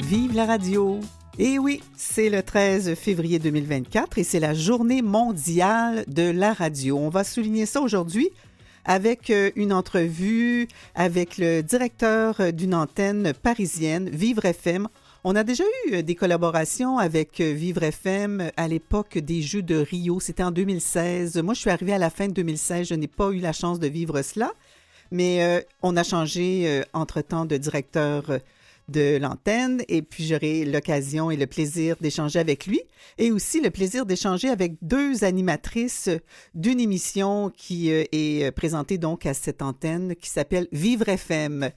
Vive la radio! Et oui, c'est le 13 février 2024 et c'est la journée mondiale de la radio. On va souligner ça aujourd'hui avec euh, une entrevue avec le directeur euh, d'une antenne parisienne, Vivre FM. On a déjà eu euh, des collaborations avec Vivre FM à l'époque des Jeux de Rio. C'était en 2016. Moi, je suis arrivée à la fin de 2016. Je n'ai pas eu la chance de vivre cela, mais on a changé entre-temps de directeur de l'antenne et puis j'aurai l'occasion et le plaisir d'échanger avec lui et aussi le plaisir d'échanger avec deux animatrices d'une émission qui euh, est présentée donc à cette antenne qui s'appelle Vivre FM.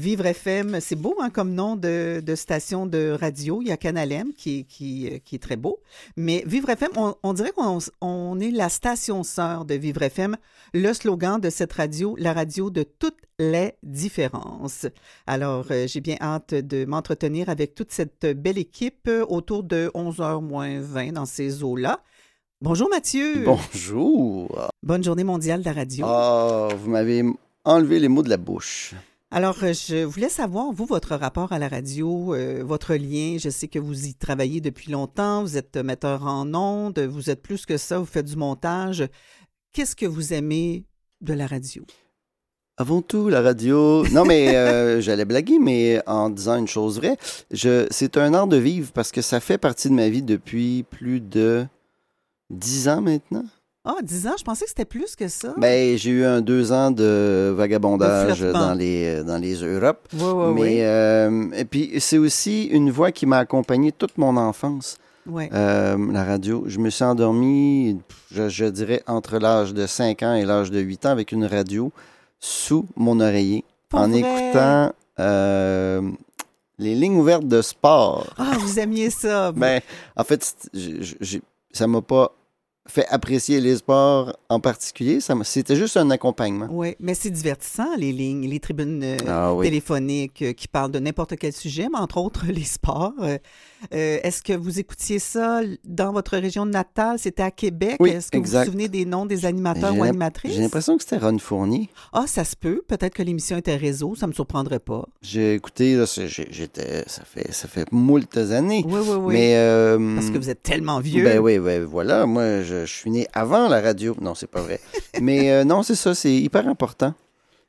Vivre FM, c'est beau hein, comme nom de, station de radio. Il y a Canal M qui, qui, qui est très beau. Mais Vivre FM, on, dirait qu'on est la station sœur de Vivre FM. Le slogan de cette radio, la radio de toutes les différences. Alors, euh, j'ai bien hâte de m'entretenir avec toute cette belle équipe euh, autour de 11h moins 20 dans ces eaux-là. Bonjour Mathieu. Bonjour. Bonne journée mondiale de la radio. Ah, vous m'avez enlevé les mots de la bouche. Alors, euh, je voulais savoir, vous, votre rapport à la radio, euh, votre lien. Je sais que vous y travaillez depuis longtemps, vous êtes metteur en ondes, vous êtes plus que ça, vous faites du montage. Qu'est-ce que vous aimez de la radio? Avant tout, la radio. Non, mais euh, j'allais blaguer, mais en disant une chose vraie, je... c'est un art de vivre parce que ça fait partie de ma vie depuis plus de dix ans maintenant. Ah, 10 ans, je pensais que c'était plus que ça. Ben, j'ai eu un deux ans de vagabondage dans les, dans les Europes. Oui, oui, Mais, euh, et puis, c'est aussi une voix qui m'a accompagné toute mon enfance. Ouais. Euh, la radio. Je me suis endormi, je, dirais, entre l'âge de 5 ans et l'âge de 8 ans avec une radio sous mon oreiller en écoutant euh, les lignes ouvertes de sport. Ah, vous aimiez ça. ben, en fait, ça m'a pas fait apprécier les sports en particulier. C'était juste un accompagnement. Oui, mais c'est divertissant, les lignes, les tribunes euh, ah téléphoniques euh, qui parlent de n'importe quel sujet, mais entre autres les sports. Euh, est-ce que vous écoutiez ça dans votre région natale? C'était à Québec. Oui, Est-ce que vous vous souvenez des noms des animateurs ou animatrices? J'ai l'impression que c'était Ron Fournier. Ah, ça se peut. Peut-être que l'émission était réseau. Ça ne me surprendrait pas. J'ai écouté, j'étais, ça fait, ça fait moultes années. Oui, oui, oui. Mais, Parce que vous êtes tellement vieux. Ben oui, oui, voilà. Moi, je, je, suis né avant la radio. Non, c'est pas vrai. Mais euh, non, c'est ça, c'est hyper important.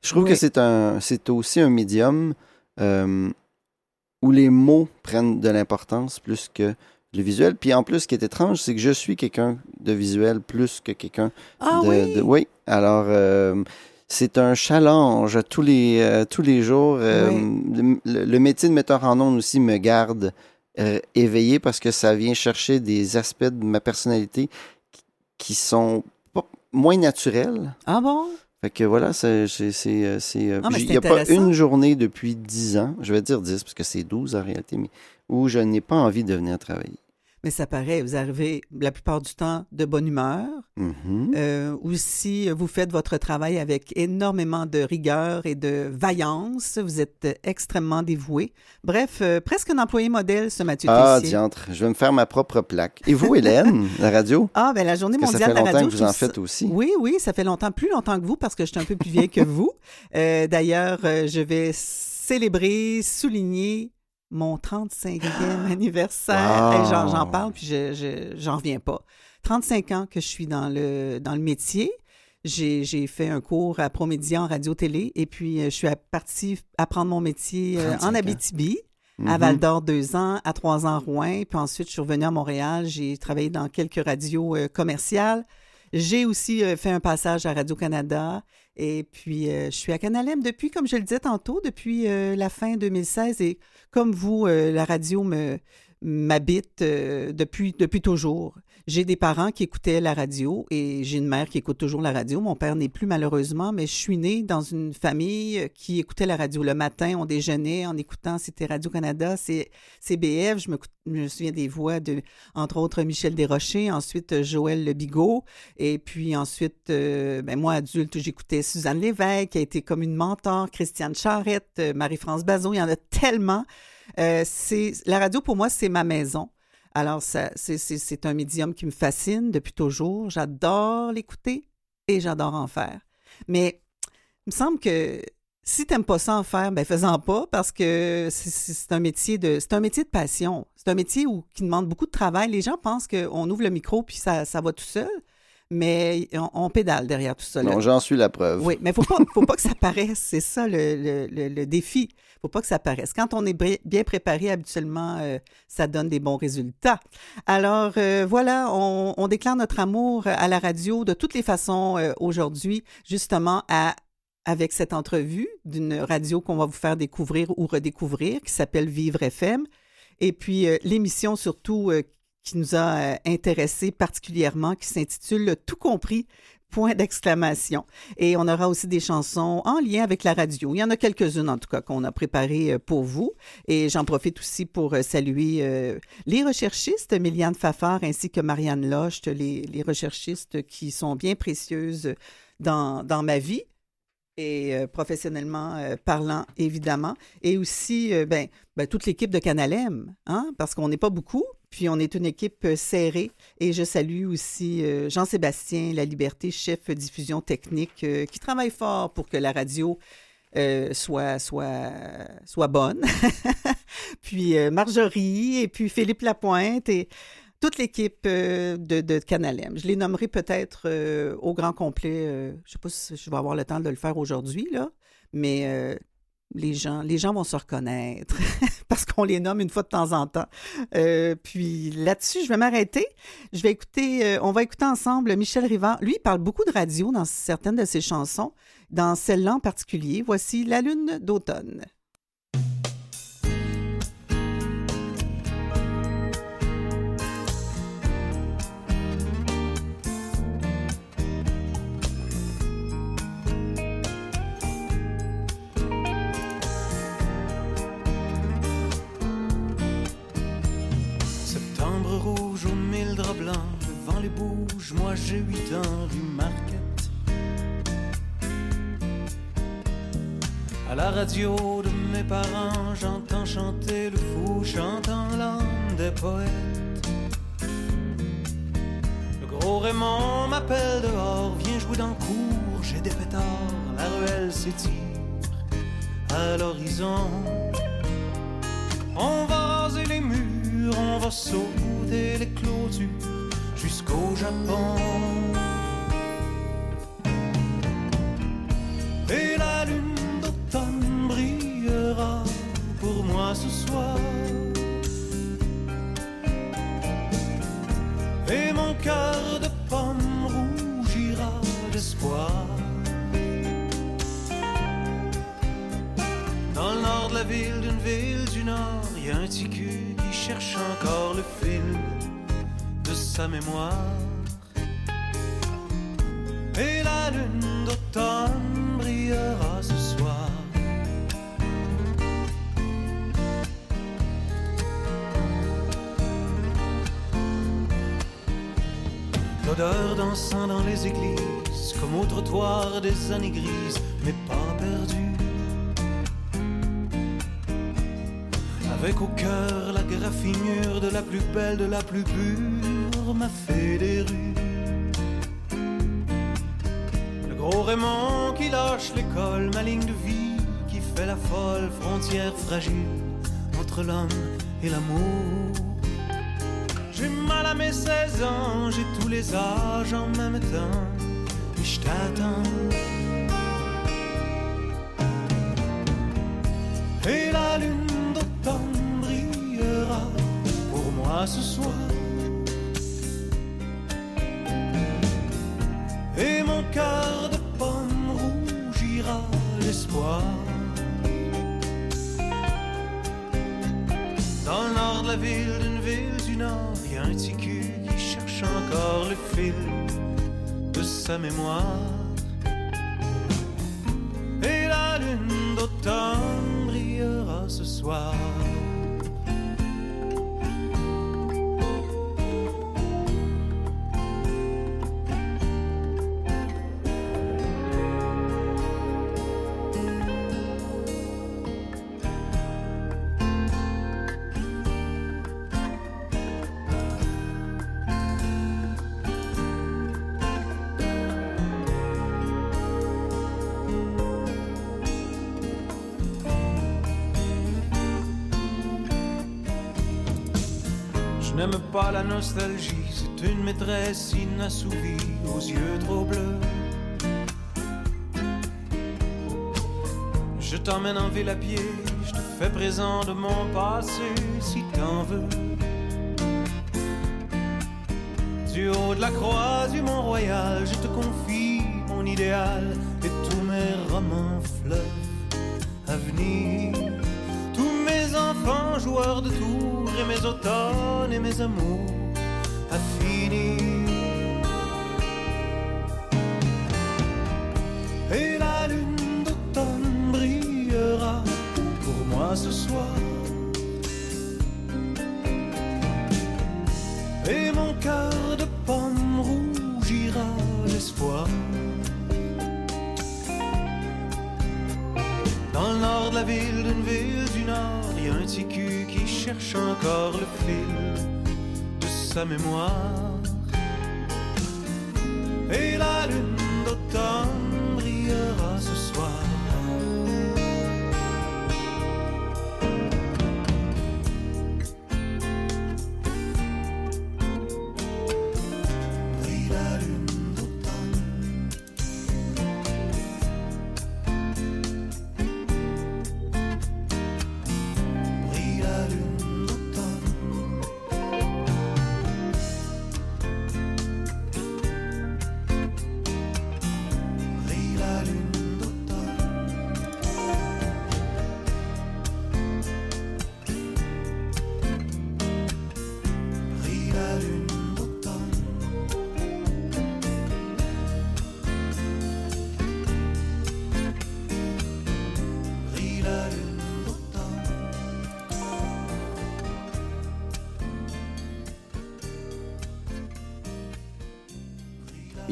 Je trouve que c'est un, c'est aussi un médium euh, où les mots prennent de l'importance plus que le visuel. Puis en plus, ce qui est étrange, c'est que je suis quelqu'un de visuel plus que quelqu'un ah, de, oui? oui. Alors, euh, c'est un challenge tous les, tous les jours. le, le, métier de metteur en ondes aussi me garde éveillé parce que ça vient chercher des aspects de ma personnalité qui sont moins naturels. Ah bon? Fait que voilà, c'est. Euh, ah, il n'y a pas une journée depuis 10 ans, je vais dire 10 parce que c'est 12 en réalité, mais où je n'ai pas envie de venir travailler mais ça paraît, vous arrivez la plupart du temps de bonne humeur. Mm-hmm. Euh, aussi, vous faites votre travail avec énormément de rigueur et de vaillance. Vous êtes extrêmement dévoué. Bref, euh, presque un employé modèle, ce Mathieu Ah, diantre, je vais me faire ma propre plaque. Et vous, Hélène, la radio? Ah, ben la journée mondiale de la radio. Ça fait longtemps que vous en faites aussi. Oui, oui, ça fait longtemps, plus longtemps que vous, parce que je suis un peu plus vieille que vous. Euh, d'ailleurs, je vais célébrer, souligner mon 35e anniversaire. J'en parle, puis je j'en reviens pas. 35 ans que je suis dans le, dans le métier. J'ai fait un cours à Promédia en radio-télé et puis euh, je suis partie apprendre mon métier euh, en Abitibi. À mm-hmm. Val d'Or, deux ans, à trois ans, Rouen. Puis ensuite, je suis revenue à Montréal. J'ai travaillé dans quelques radios euh, commerciales. J'ai aussi fait un passage à Radio-Canada. Et puis, je suis à Canalem depuis, comme je le disais tantôt, depuis la fin 2016. Et comme vous, euh, la radio m'habite euh, depuis toujours. J'ai des parents qui écoutaient la radio et j'ai une mère qui écoute toujours la radio. Mon père n'est plus malheureusement, mais je suis née dans une famille euh, qui écoutait la radio. Le matin, on déjeunait en écoutant, c'était Radio-Canada, CBF. Je me, je me, souviens des voix de, entre autres, Michel Desrochers, ensuite Joël Le Bigot. Et puis ensuite, ben moi, adulte, j'écoutais Suzanne Lévesque, qui a été comme une mentor, Christiane Charrette, Marie-France Bazot. Il y en a tellement. Euh, c'est la radio pour moi, c'est ma maison. Alors, c'est un médium qui me fascine depuis toujours. J'adore l'écouter et j'adore en faire. Mais il me semble que si tu n'aimes pas ça en faire, ben fais-en pas parce que c'est un métier de c'est un métier de passion. C'est un métier qui demande beaucoup de travail. Les gens pensent qu'on ouvre le micro puis ça, ça va tout seul mais on, pédale derrière tout ça. Non, j'en suis la preuve. Oui, mais il ne faut pas que ça paraisse. C'est ça le, le, le, défi. Il ne faut pas que ça paraisse. Quand on est bien préparé, habituellement, euh, ça donne des bons résultats. Alors, euh, voilà, on, déclare notre amour à la radio de toutes les façons euh, aujourd'hui, justement, à avec cette entrevue d'une radio qu'on va vous faire découvrir ou redécouvrir, qui s'appelle Vivre FM. Et puis, l'émission surtout qui nous a euh, intéressés particulièrement, qui s'intitule Tout compris, point d'exclamation. Et on aura aussi des chansons en lien avec la radio. Il y en a quelques-unes, en tout cas, qu'on a préparées euh, pour vous. Et j'en profite aussi pour euh, saluer les recherchistes, Méliane Fafard ainsi que Marianne Locht, les, recherchistes qui sont bien précieuses dans, dans ma vie et professionnellement parlant, évidemment. Et aussi, ben, ben, toute l'équipe de Canalem, hein, parce qu'on n'est pas beaucoup, puis on est une équipe euh, serrée et je salue aussi euh, Jean-Sébastien La Liberté, chef diffusion technique, euh, qui travaille fort pour que la radio soit, soit, soit bonne. puis Marjorie et puis Philippe Lapointe et toute l'équipe de, de Canalem. Je les nommerai peut-être au grand complet. je ne sais pas si je vais avoir le temps de le faire aujourd'hui, là, mais les gens, vont se reconnaître parce qu'on les nomme une fois de temps en temps. Euh, puis là-dessus, je vais m'arrêter. Je vais écouter, euh, on va écouter ensemble Michel Rivard. Lui, il parle beaucoup de radio dans certaines de ses chansons, dans celle-là en particulier. Voici La Lune d'automne. Moi j'ai huit ans rue Marquette. À la radio de mes parents, j'entends chanter le fou chantant l'âme des poètes. Le gros Raymond m'appelle dehors, viens jouer dans le cours, j'ai des pétards, la ruelle s'étire à l'horizon. On va raser les murs, on va sauter les clôtures jusqu'au Japon. Et la lune d'automne brillera pour moi ce soir. Et mon cœur de pomme rougira d'espoir. Dans le nord de la ville, d'une ville du nord, y a un ticu qui cherche encore le fil sa mémoire. Et la lune d'automne brillera ce soir. L'odeur dansant dans les églises, comme au trottoir des années grises, mais pas perdues. Avec au cœur la graffinure de la plus belle, de la plus pure m'a fait des rues. Le gros Raymond qui lâche l'école, ma ligne de vie qui fait la folle frontière fragile entre l'homme et l'amour. J'ai mal à mes 16 ans, j'ai tous les âges en même temps, et je t'attends. Et la lune d'automne brillera pour moi ce soir. Sa mémoire. Pas la nostalgie, c'est une maîtresse inassouvie aux yeux trop bleus. Je t'emmène en ville à pied, je te fais présent de mon passé si t'en veux. Du haut de la croix du Mont-Royal, je te confie mon idéal et tous mes romans fleuves à venir. Tous mes enfants joueurs de tours mes automnes et mes amours à finir. Et la lune d'automne brillera pour moi ce soir. Et mon cœur de pomme rougira d'espoir. Dans le nord de la ville, d'une ville du nord, il y a un qui cherche encore le fil de sa mémoire. Et la lune d'automne brillera ce soir.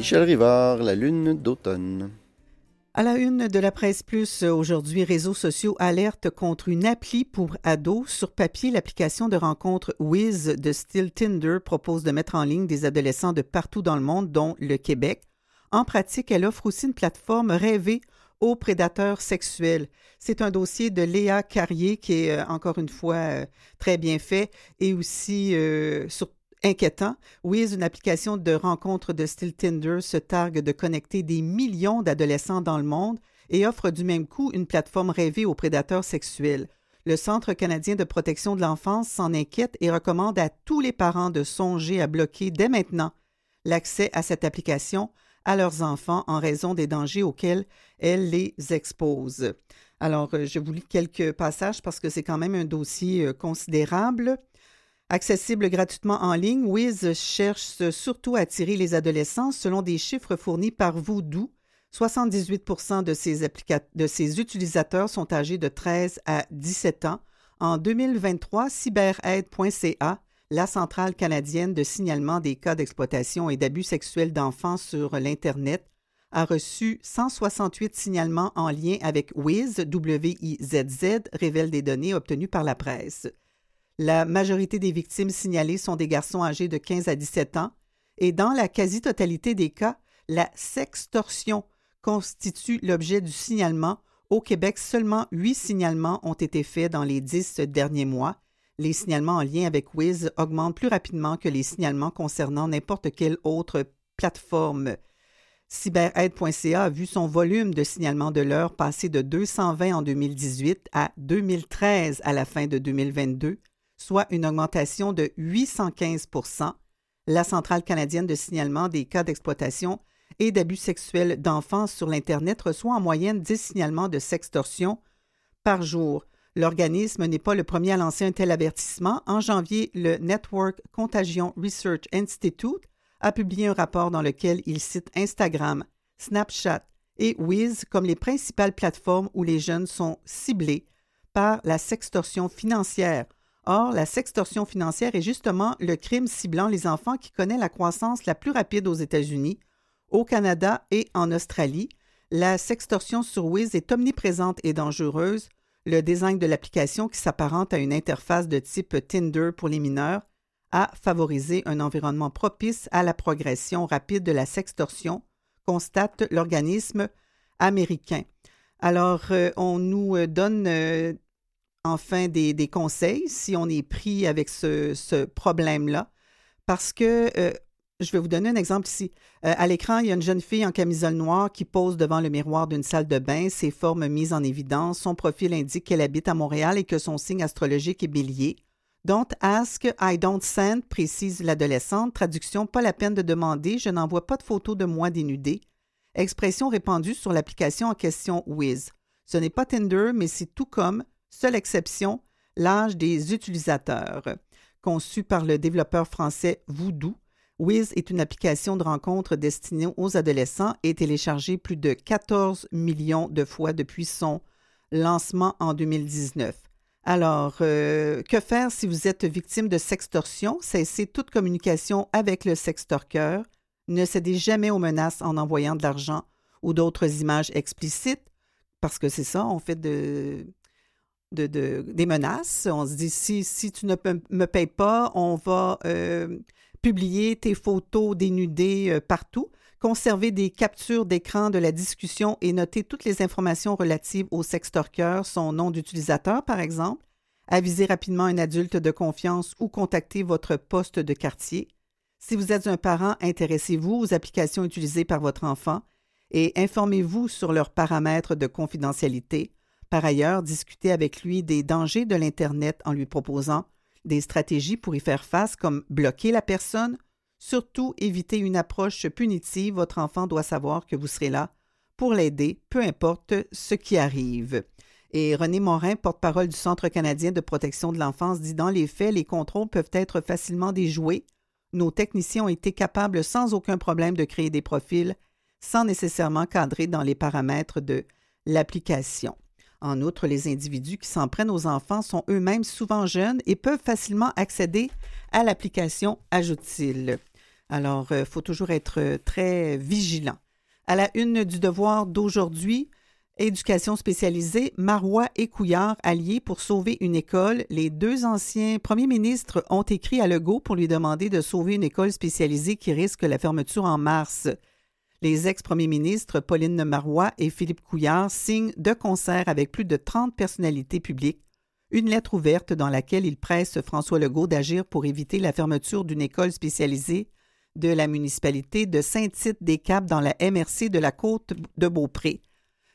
Michel Rivard, La Lune d'automne. À la une de la presse plus aujourd'hui, réseaux sociaux alertent contre une appli pour ados. Sur papier, l'application de rencontre Wiz de style Tinder propose de mettre en ligne des adolescents de partout dans le monde, dont le Québec. En pratique, elle offre aussi une plateforme rêvée aux prédateurs sexuels. C'est un dossier de Léa Carrier qui est euh, encore une fois euh, très bien fait et aussi euh, sur- inquiétant. Wiz, une application de rencontre de style Tinder, se targue de connecter des millions d'adolescents dans le monde et offre du même coup une plateforme rêvée aux prédateurs sexuels. Le Centre canadien de protection de l'enfance s'en inquiète et recommande à tous les parents de songer à bloquer dès maintenant l'accès à cette application à leurs enfants en raison des dangers auxquels elle les expose. Alors, euh, je vous lis quelques passages parce que c'est quand même un dossier euh, considérable. Accessible gratuitement en ligne, Wiz cherche surtout à attirer les adolescents selon des chiffres fournis par Voodoo. 78 de ses, de ses utilisateurs sont âgés de 13 à 17 ans. En 2023, cyberaide.ca, la centrale canadienne de signalement des cas d'exploitation et d'abus sexuels d'enfants sur l'Internet, a reçu 168 signalements en lien avec Wiz, W-I-Z-Z, révèle des données obtenues par la presse. La majorité des victimes signalées sont des garçons âgés de 15 à 17 ans et dans la quasi-totalité des cas, la sextorsion constitue l'objet du signalement. Au Québec, seulement huit signalements ont été faits dans les dix derniers mois. Les signalements en lien avec Wiz augmentent plus rapidement que les signalements concernant n'importe quelle autre plateforme. Cyberaide.ca a vu son volume de signalements de l'heure passer de 220 en 2018 à 2013 à la fin de 2022, soit une augmentation de 815% La Centrale canadienne de signalement des cas d'exploitation et d'abus sexuels d'enfants sur l'Internet reçoit en moyenne 10 signalements de sextorsion par jour. L'organisme n'est pas le premier à lancer un tel avertissement. En janvier, le Network Contagion Research Institute a publié un rapport dans lequel il cite Instagram, Snapchat et Wiz comme les principales plateformes où les jeunes sont ciblés par la sextorsion financière. Or, la sextorsion financière est justement le crime ciblant les enfants qui connaît la croissance la plus rapide aux États-Unis, au Canada et en Australie. La sextorsion sur Wiz est omniprésente et dangereuse. Le design de l'application, qui s'apparente à une interface de type Tinder pour les mineurs, a favorisé un environnement propice à la progression rapide de la sextorsion, constate l'organisme américain. Alors, euh, on nous euh, donne euh, enfin des, conseils si on est pris avec ce, problème-là. Parce que, euh, je vais vous donner un exemple ici. Euh, à l'écran, il y a une jeune fille en camisole noire qui pose devant le miroir d'une salle de bain, ses formes mises en évidence. Son profil indique qu'elle habite à Montréal et que son signe astrologique est bélier. Don't ask, I don't send, précise l'adolescente. Traduction, pas la peine de demander, je n'envoie pas de photos de moi dénudée. Expression répandue sur l'application en question Wiz. Ce n'est pas Tinder, mais c'est tout comme, seule exception, l'âge des utilisateurs. Conçu par le développeur français Voodoo, Wiz est une application de rencontre destinée aux adolescents et téléchargée plus de 14 millions de fois depuis son lancement en 2019. Alors, euh, que faire si vous êtes victime de sextorsion? Cessez toute communication avec le sextorqueur. Ne cédez jamais aux menaces en envoyant de l'argent ou d'autres images explicites, parce que c'est ça, on fait de, des menaces. On se dit, si, tu ne me payes pas, on va euh, publier tes photos dénudées euh, partout. Conservez des captures d'écran de la discussion et notez toutes les informations relatives au sextorqueur, son nom d'utilisateur par exemple. Avisez rapidement un adulte de confiance ou contactez votre poste de quartier. Si vous êtes un parent, intéressez-vous aux applications utilisées par votre enfant et informez-vous sur leurs paramètres de confidentialité. Par ailleurs, discutez avec lui des dangers de l'Internet en lui proposant des stratégies pour y faire face comme bloquer la personne, Surtout, évitez une approche punitive. Votre enfant doit savoir que vous serez là pour l'aider, peu importe ce qui arrive. Et René Morin, porte-parole du Centre canadien de protection de l'enfance, dit dans les faits, les contrôles peuvent être facilement déjoués. Nos techniciens ont été capables sans aucun problème de créer des profils sans nécessairement cadrer dans les paramètres de l'application. En outre, les individus qui s'en prennent aux enfants sont eux-mêmes souvent jeunes et peuvent facilement accéder à l'application, ajoute-t-il. Alors, il euh, faut toujours être euh, très vigilant. À la une du devoir d'aujourd'hui, éducation spécialisée, Marois et Couillard alliés pour sauver une école. Les deux anciens premiers ministres ont écrit à Legault pour lui demander de sauver une école spécialisée qui risque la fermeture en mars. Les ex-premiers ministres Pauline Marois et Philippe Couillard signent de concert avec plus de 30 personnalités publiques une lettre ouverte dans laquelle ils pressent François Legault d'agir pour éviter la fermeture d'une école spécialisée de la municipalité de Saint-Tite-des-Caps dans la MRC de la côte de Beaupré.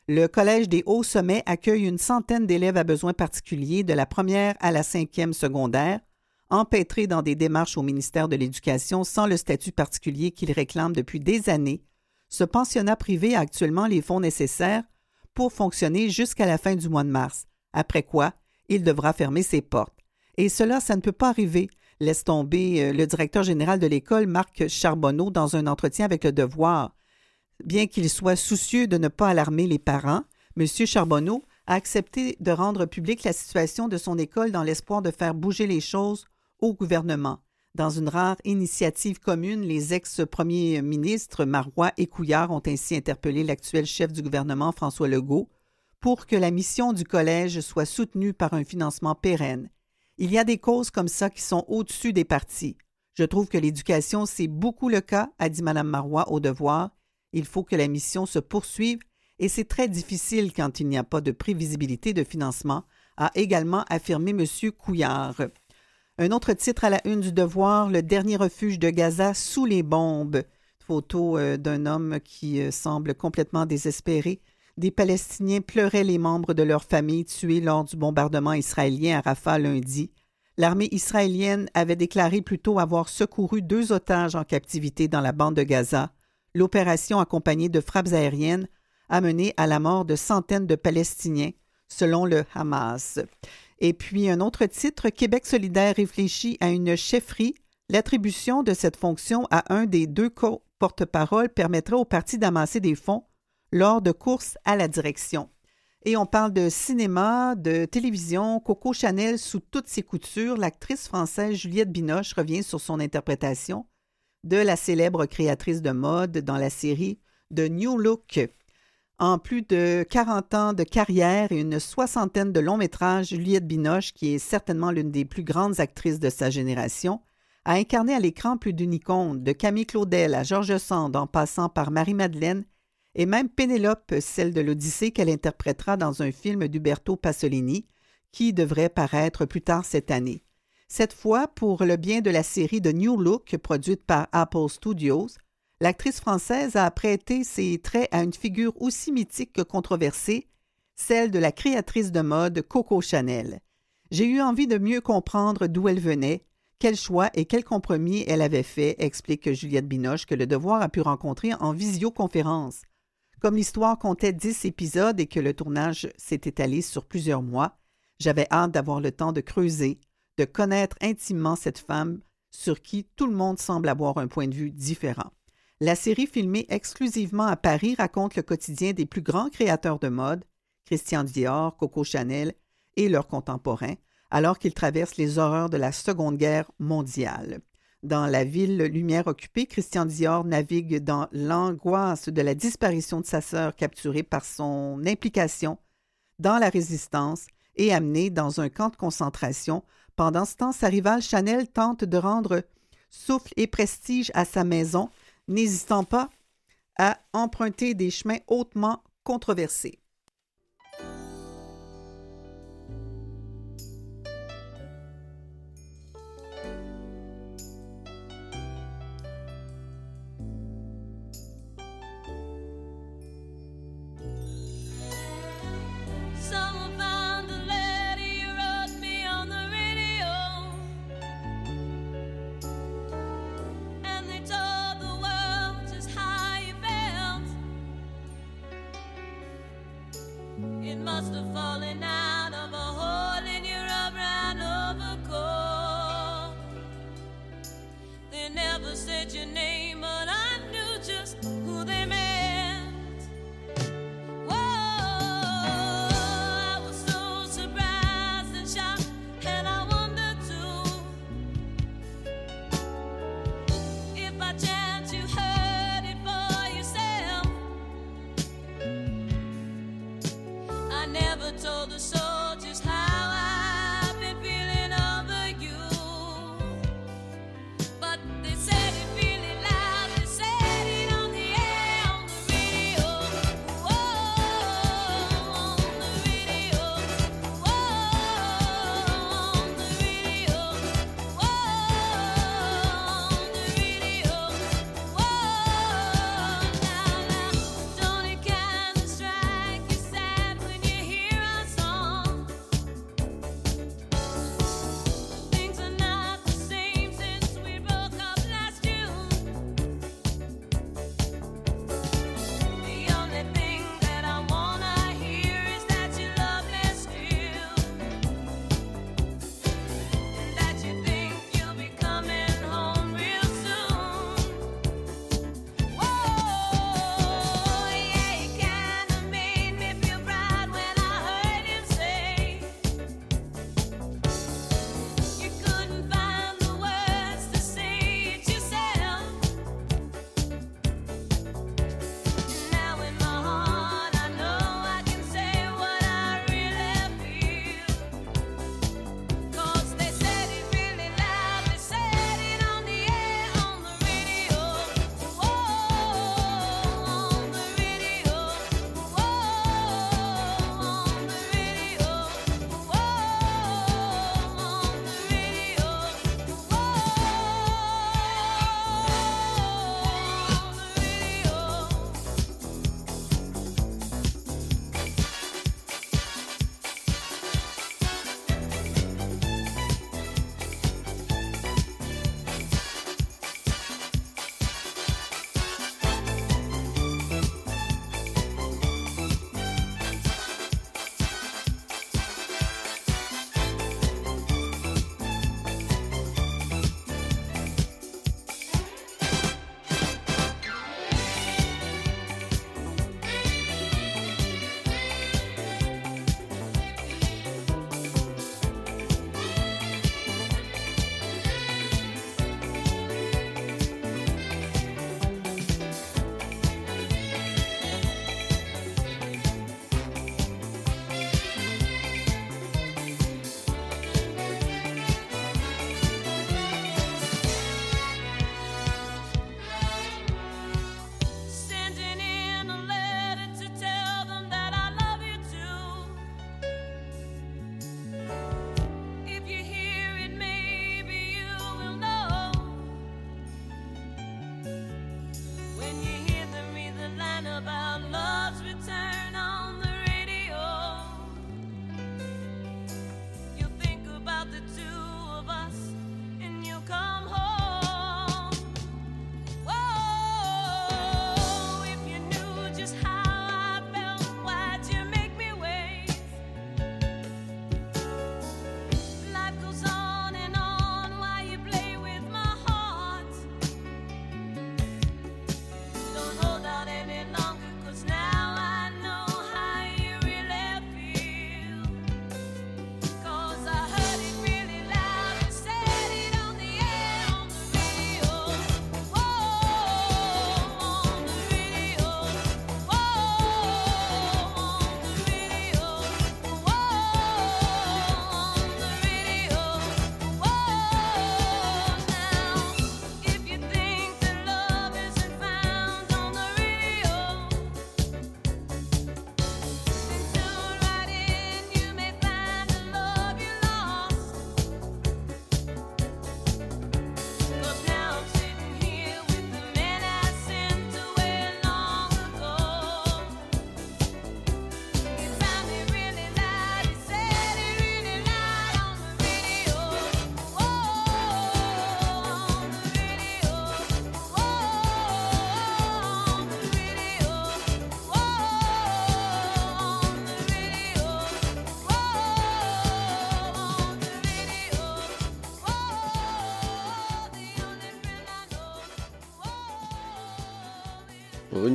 Le Collège des Hauts Sommets accueille une centaine d'élèves à besoins particuliers de la première à la cinquième secondaire, empêtrés dans des démarches au ministère de l'Éducation sans le statut particulier qu'ils réclament depuis des années. Ce pensionnat privé a actuellement les fonds nécessaires pour fonctionner jusqu'à la fin du mois de mars, après quoi il devra fermer ses portes. Et cela, ça ne peut pas arriver laisse tomber euh, le directeur général de l'école, Marc Charbonneau, dans un entretien avec le Devoir. Bien qu'il soit soucieux de ne pas alarmer les parents, M. Charbonneau a accepté de rendre publique la situation de son école dans l'espoir de faire bouger les choses au gouvernement. Dans une rare initiative commune, les ex-premiers ministres Marois et Couillard ont ainsi interpellé l'actuel chef du gouvernement François Legault pour que la mission du collège soit soutenue par un financement pérenne. Il y a des causes comme ça qui sont au-dessus des partis. Je trouve que l'éducation, c'est beaucoup le cas, a dit Mme Marois au devoir. Il faut que la mission se poursuive et c'est très difficile quand il n'y a pas de prévisibilité de financement, a également affirmé M. Couillard. Un autre titre à la une du devoir, le dernier refuge de Gaza sous les bombes. Photo euh, d'un homme qui euh, semble complètement désespéré des Palestiniens pleuraient les membres de leur famille tués lors du bombardement israélien à Rafah lundi. L'armée israélienne avait déclaré plutôt avoir secouru deux otages en captivité dans la bande de Gaza. L'opération, accompagnée de frappes aériennes, a mené à la mort de centaines de Palestiniens, selon le Hamas. Et puis un autre titre, Québec solidaire réfléchit à une chefferie. L'attribution de cette fonction à un des deux porte-parole permettrait au parti d'amasser des fonds lors de courses à la direction. Et on parle de cinéma, de télévision, Coco Chanel sous toutes ses coutures. L'actrice française Juliette Binoche revient sur son interprétation de la célèbre créatrice de mode dans la série The New Look. En plus de 40 ans de carrière et une soixantaine de longs métrages, Juliette Binoche, qui est certainement l'une des plus grandes actrices de sa génération, a incarné à l'écran plus d'une icône, de Camille Claudel à Georges Sand en passant par Marie-Madeleine et même Pénélope, celle de l'Odyssée qu'elle interprétera dans un film d'Uberto Pasolini, qui devrait paraître plus tard cette année. Cette fois, pour le bien de la série de New Look produite par Apple Studios, l'actrice française a prêté ses traits à une figure aussi mythique que controversée, celle de la créatrice de mode Coco Chanel. J'ai eu envie de mieux comprendre d'où elle venait, quel choix et quel compromis elle avait fait, explique Juliette Binoche, que le devoir a pu rencontrer en visioconférence. Comme l'histoire comptait dix épisodes et que le tournage s'est étalé sur plusieurs mois, j'avais hâte d'avoir le temps de creuser, de connaître intimement cette femme sur qui tout le monde semble avoir un point de vue différent. La série filmée exclusivement à Paris raconte le quotidien des plus grands créateurs de mode, Christian Dior, Coco Chanel et leurs contemporains, alors qu'ils traversent les horreurs de la Seconde Guerre mondiale. Dans la ville lumière occupée, Christian Dior navigue dans l'angoisse de la disparition de sa sœur capturée par son implication dans la résistance et amenée dans un camp de concentration pendant ce temps, sa rivale Chanel tente de rendre souffle et prestige à sa maison, n'hésitant pas à emprunter des chemins hautement controversés.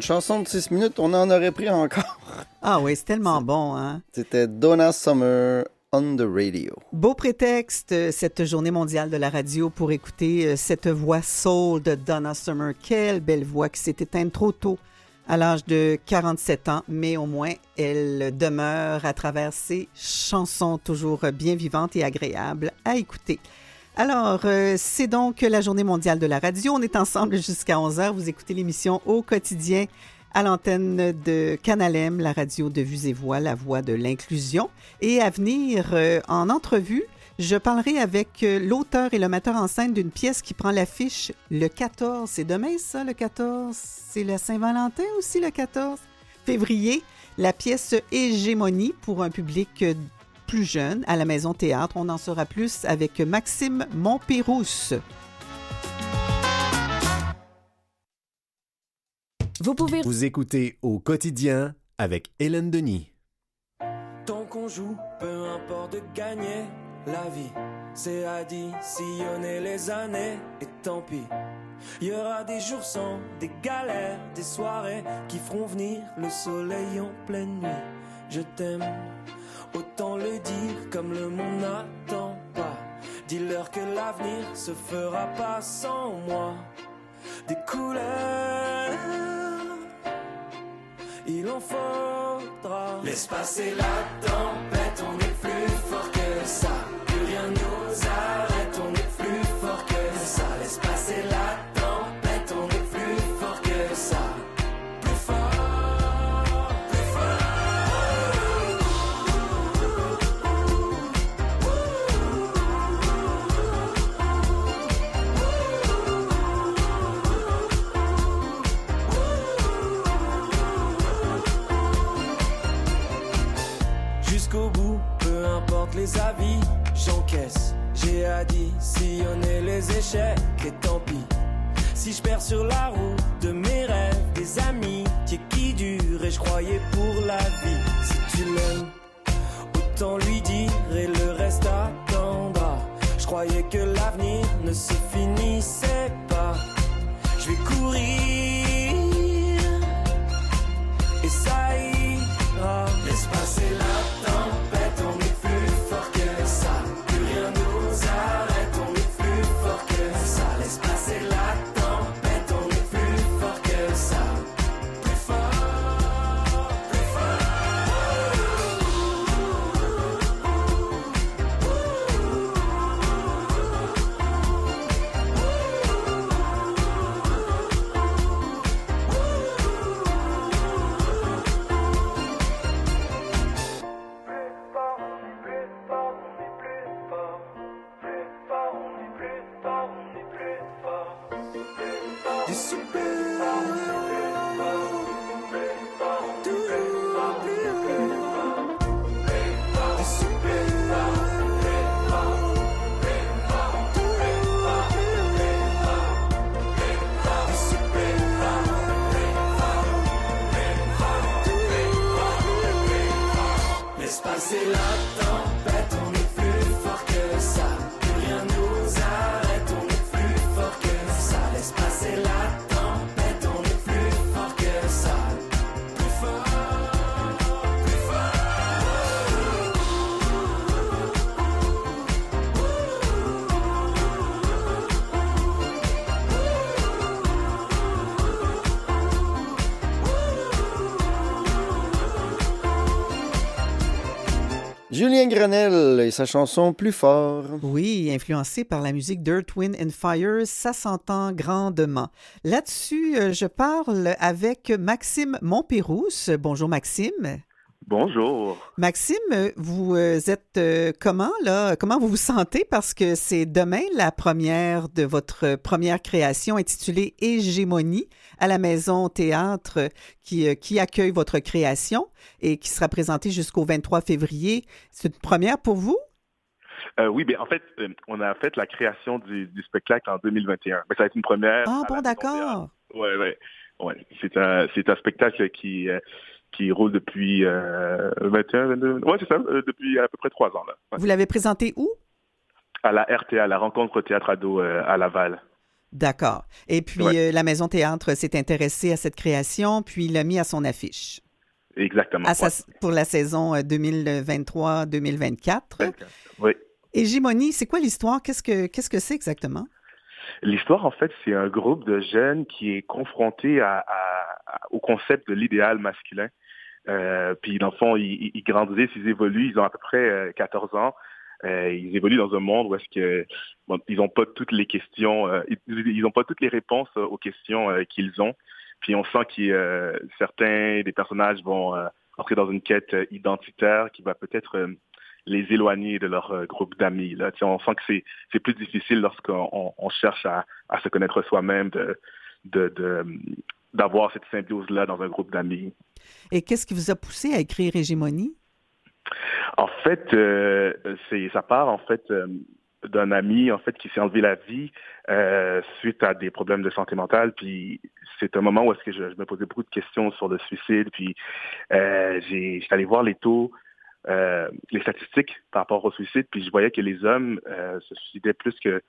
Une chanson de 6 minutes, on en aurait pris encore. Ah oui, c'est tellement bon, hein? C'était Donna Summer on the radio. Beau prétexte, euh, cette journée mondiale de la radio, pour écouter euh, cette voix soul de Donna Summer. Quelle belle voix qui s'est éteinte trop tôt à l'âge de 47 ans, mais au moins elle demeure à travers ses chansons toujours bien vivantes et agréables à écouter. Alors, euh, c'est donc la journée mondiale de la radio. On est ensemble jusqu'à 11h. Vous écoutez l'émission au quotidien à l'antenne de Canalem, la radio de Vues et Voix, la voix de l'inclusion. Et à venir euh, en entrevue, je parlerai avec euh, l'auteur et le metteur en scène d'une pièce qui prend l'affiche le 14. C'est demain, ça, le 14? C'est la Saint-Valentin aussi, le 14 février. La pièce Hégémonie pour un public plus jeune à la Maison Théâtre. On en saura plus avec Maxime Montpérousse. Vous pouvez vous écouter au quotidien avec Hélène Denis. Tant qu'on joue, peu importe de gagner la vie, c'est additionner les années et tant pis. Il y aura des jours sans, des galères, des soirées qui feront venir le soleil en pleine nuit. Je t'aime, autant le dire comme le monde n'attend pas. Dis-leur que l'avenir se fera pas sans moi. Des couleurs il en faudra. Laisse passer la tempête, on est plus fort que ça. Plus rien nous arrête, on est plus fort que ça. Laisse passer la les J'ai additionné les échecs et tant pis. Si je perds sur la route de mes rêves, des amis qui durent et je croyais pour la vie. Si tu l'aimes, autant lui dire et le reste attendra. Je croyais que l'avenir ne se finissait pas. Je vais courir et ça ira. Laisse passer la Julien Granel et sa chanson Plus fort. Oui, influencé par la musique Dirt, Wind and Fire, ça s'entend grandement. Là-dessus, euh, je parle avec Maxime Montpérousse. Bonjour Maxime. Bonjour. Maxime, vous euh, êtes euh, comment là Comment vous vous sentez? Parce que c'est demain la première de votre première création intitulée Hégémonie à la Maison Théâtre qui, euh, qui accueille votre création et qui sera présentée jusqu'au 23 février. C'est une première pour vous? Oui, bien, en fait, on a fait la création du, spectacle en 2021. Mais ça va être une première. Ah, bon, d'accord. Oui, oui. Ouais. C'est un, un spectacle qui, qui roule depuis euh, 21, 22, ouais, c'est ça, euh, depuis à peu près trois ans. Là. Vous l'avez présenté où? À la RTA, la rencontre théâtre ado euh, à Laval. D'accord. Et puis, Ouais. euh, la Maison Théâtre s'est intéressée à cette création, puis l'a mis à son affiche Exactement. à sa- pour la saison euh, 2023-2024. Ouais. Oui. Hégémonie, c'est quoi l'histoire? Qu'est-ce que qu'est-ce que c'est exactement? L'histoire, en fait, c'est un groupe de jeunes qui est confronté à, au concept de l'idéal masculin. Euh, puis, dans le fond, ils, grandissent, ils évoluent, ils ont à peu près euh, 14 ans. Euh, ils évoluent dans un monde où est-ce que ils n'ont pas toutes les questions, euh, ils n'ont pas toutes les réponses euh, aux questions qu'ils ont. Puis on sent que certains des personnages vont entrer dans une quête identitaire qui va peut-être les éloigner de leur groupe d'amis. Là. On sent que c'est plus difficile lorsqu'on on, on cherche à, se connaître soi-même d'avoir cette symbiose-là dans un groupe d'amis. Et qu'est-ce qui vous a poussé à écrire Hégémonie? En fait, euh, ça part en fait euh, d'un ami en fait qui s'est enlevé la vie euh, suite à des problèmes de santé mentale. Puis c'est un moment où est-ce que je, me posais beaucoup de questions sur le suicide. Puis j'ai allé voir les taux, les statistiques par rapport au suicide. Puis je voyais que les hommes se suicidaient plus que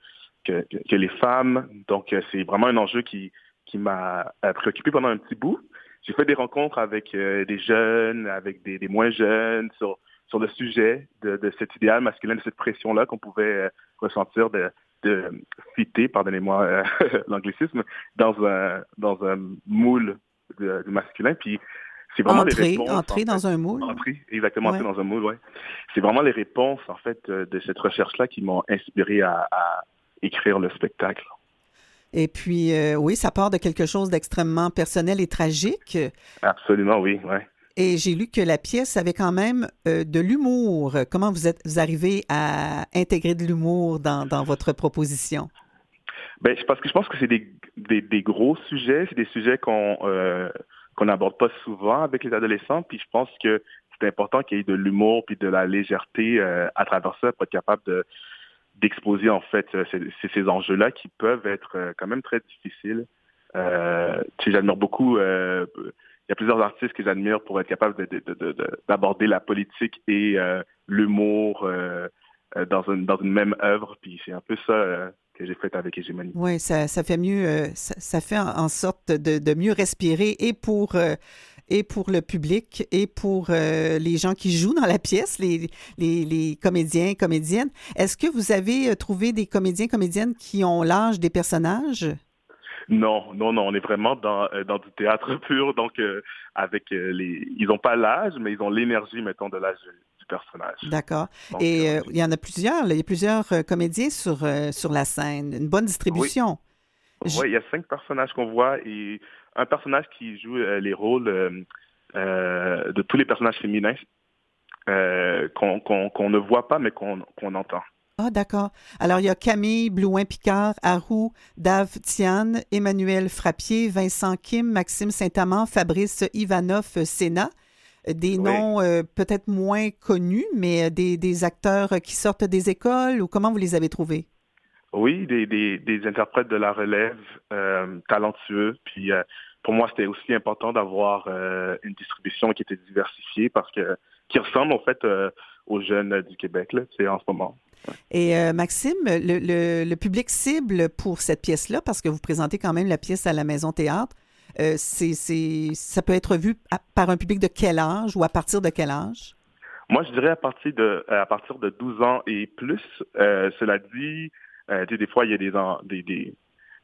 que, les femmes. Donc c'est vraiment un enjeu qui qui m'a préoccupé pendant un petit bout. J'ai fait des rencontres avec euh, des jeunes, avec des, des moins jeunes sur sur le sujet de, de cet idéal masculin, de cette pression-là qu'on pouvait euh, ressentir de, de fitter, pardonnez-moi euh, l'anglicisme, dans un dans un moule de, de masculin. Puis c'est vraiment les Entrer, réponses. entrer en dans fait. un moule? Entrer, exactement, Ouais. entrer dans un moule, ouais. C'est vraiment les réponses, en fait, de cette recherche-là qui m'ont inspiré à, à écrire le spectacle. Et puis, euh, oui, ça part de quelque chose d'extrêmement personnel et tragique. Absolument, oui, ouais. Et j'ai lu que la pièce avait quand même euh, de l'humour. Comment vous êtes vous arrivez à intégrer de l'humour dans, dans votre proposition? Ben, parce que je pense que c'est des, des, des gros sujets, c'est des sujets qu'on euh, qu'on n'aborde pas souvent avec les adolescents, puis je pense que c'est important qu'il y ait de l'humour puis de la légèreté euh, à travers ça pour être capable de d'exposer en fait euh, ces, enjeux-là qui peuvent être euh, quand même très difficiles. Euh, j'admire beaucoup. euh, il y a plusieurs artistes que j'admire pour être capable de- de- de- de- d'aborder la politique et euh, l'humour dans une dans une même œuvre. Puis c'est un peu ça que j'ai fait avec Hégémonie. Oui, ça, ça fait mieux, ça, fait en, sorte de, de mieux respirer et pour, et pour le public et pour euh, les gens qui jouent dans la pièce, les, les, les comédiens, comédiennes. Est-ce que vous avez euh, trouvé des comédiens, comédiennes qui ont l'âge des personnages? Non, non, non, on est vraiment dans, euh, dans du théâtre pur, donc euh, avec euh, les, ils n'ont pas l'âge, mais ils ont l'énergie, mettons, de l'âge du personnage. D'accord. Et euh, il y en a plusieurs, là, il y a plusieurs comédiens sur, sur la scène, une bonne distribution. je- ouais, il y a cinq personnages qu'on voit et un personnage qui joue euh, les rôles euh, euh, de tous les personnages féminins qu'on ne voit pas mais qu'on entend. Ah, d'accord. Alors, il y a Camille Blouin-Picard, Arou, Dave Tian, Emmanuel Frappier, Vincent Kim, Maxime Saint-Amand, Fabrice Ivanov, Sénat. Des Oui. noms euh, peut-être moins connus, mais des, des acteurs qui sortent des écoles ou comment vous les avez trouvés? Oui, des, des, des interprètes de la relève euh, talentueux. Puis euh, pour moi, c'était aussi important d'avoir euh, une distribution qui était diversifiée parce que qui ressemble en fait aux jeunes du Québec là, en ce moment. Et euh, Maxime, le, le- le public cible pour cette pièce-là, parce que vous présentez quand même la pièce à la Maison Théâtre, c'est, c'est, ça peut être vu à- par un public de quel âge ou à partir de quel âge? Moi, je dirais à partir de à partir de 12 ans et plus. Cela dit, euh, tu sais, des fois, il y a des, en- des, des,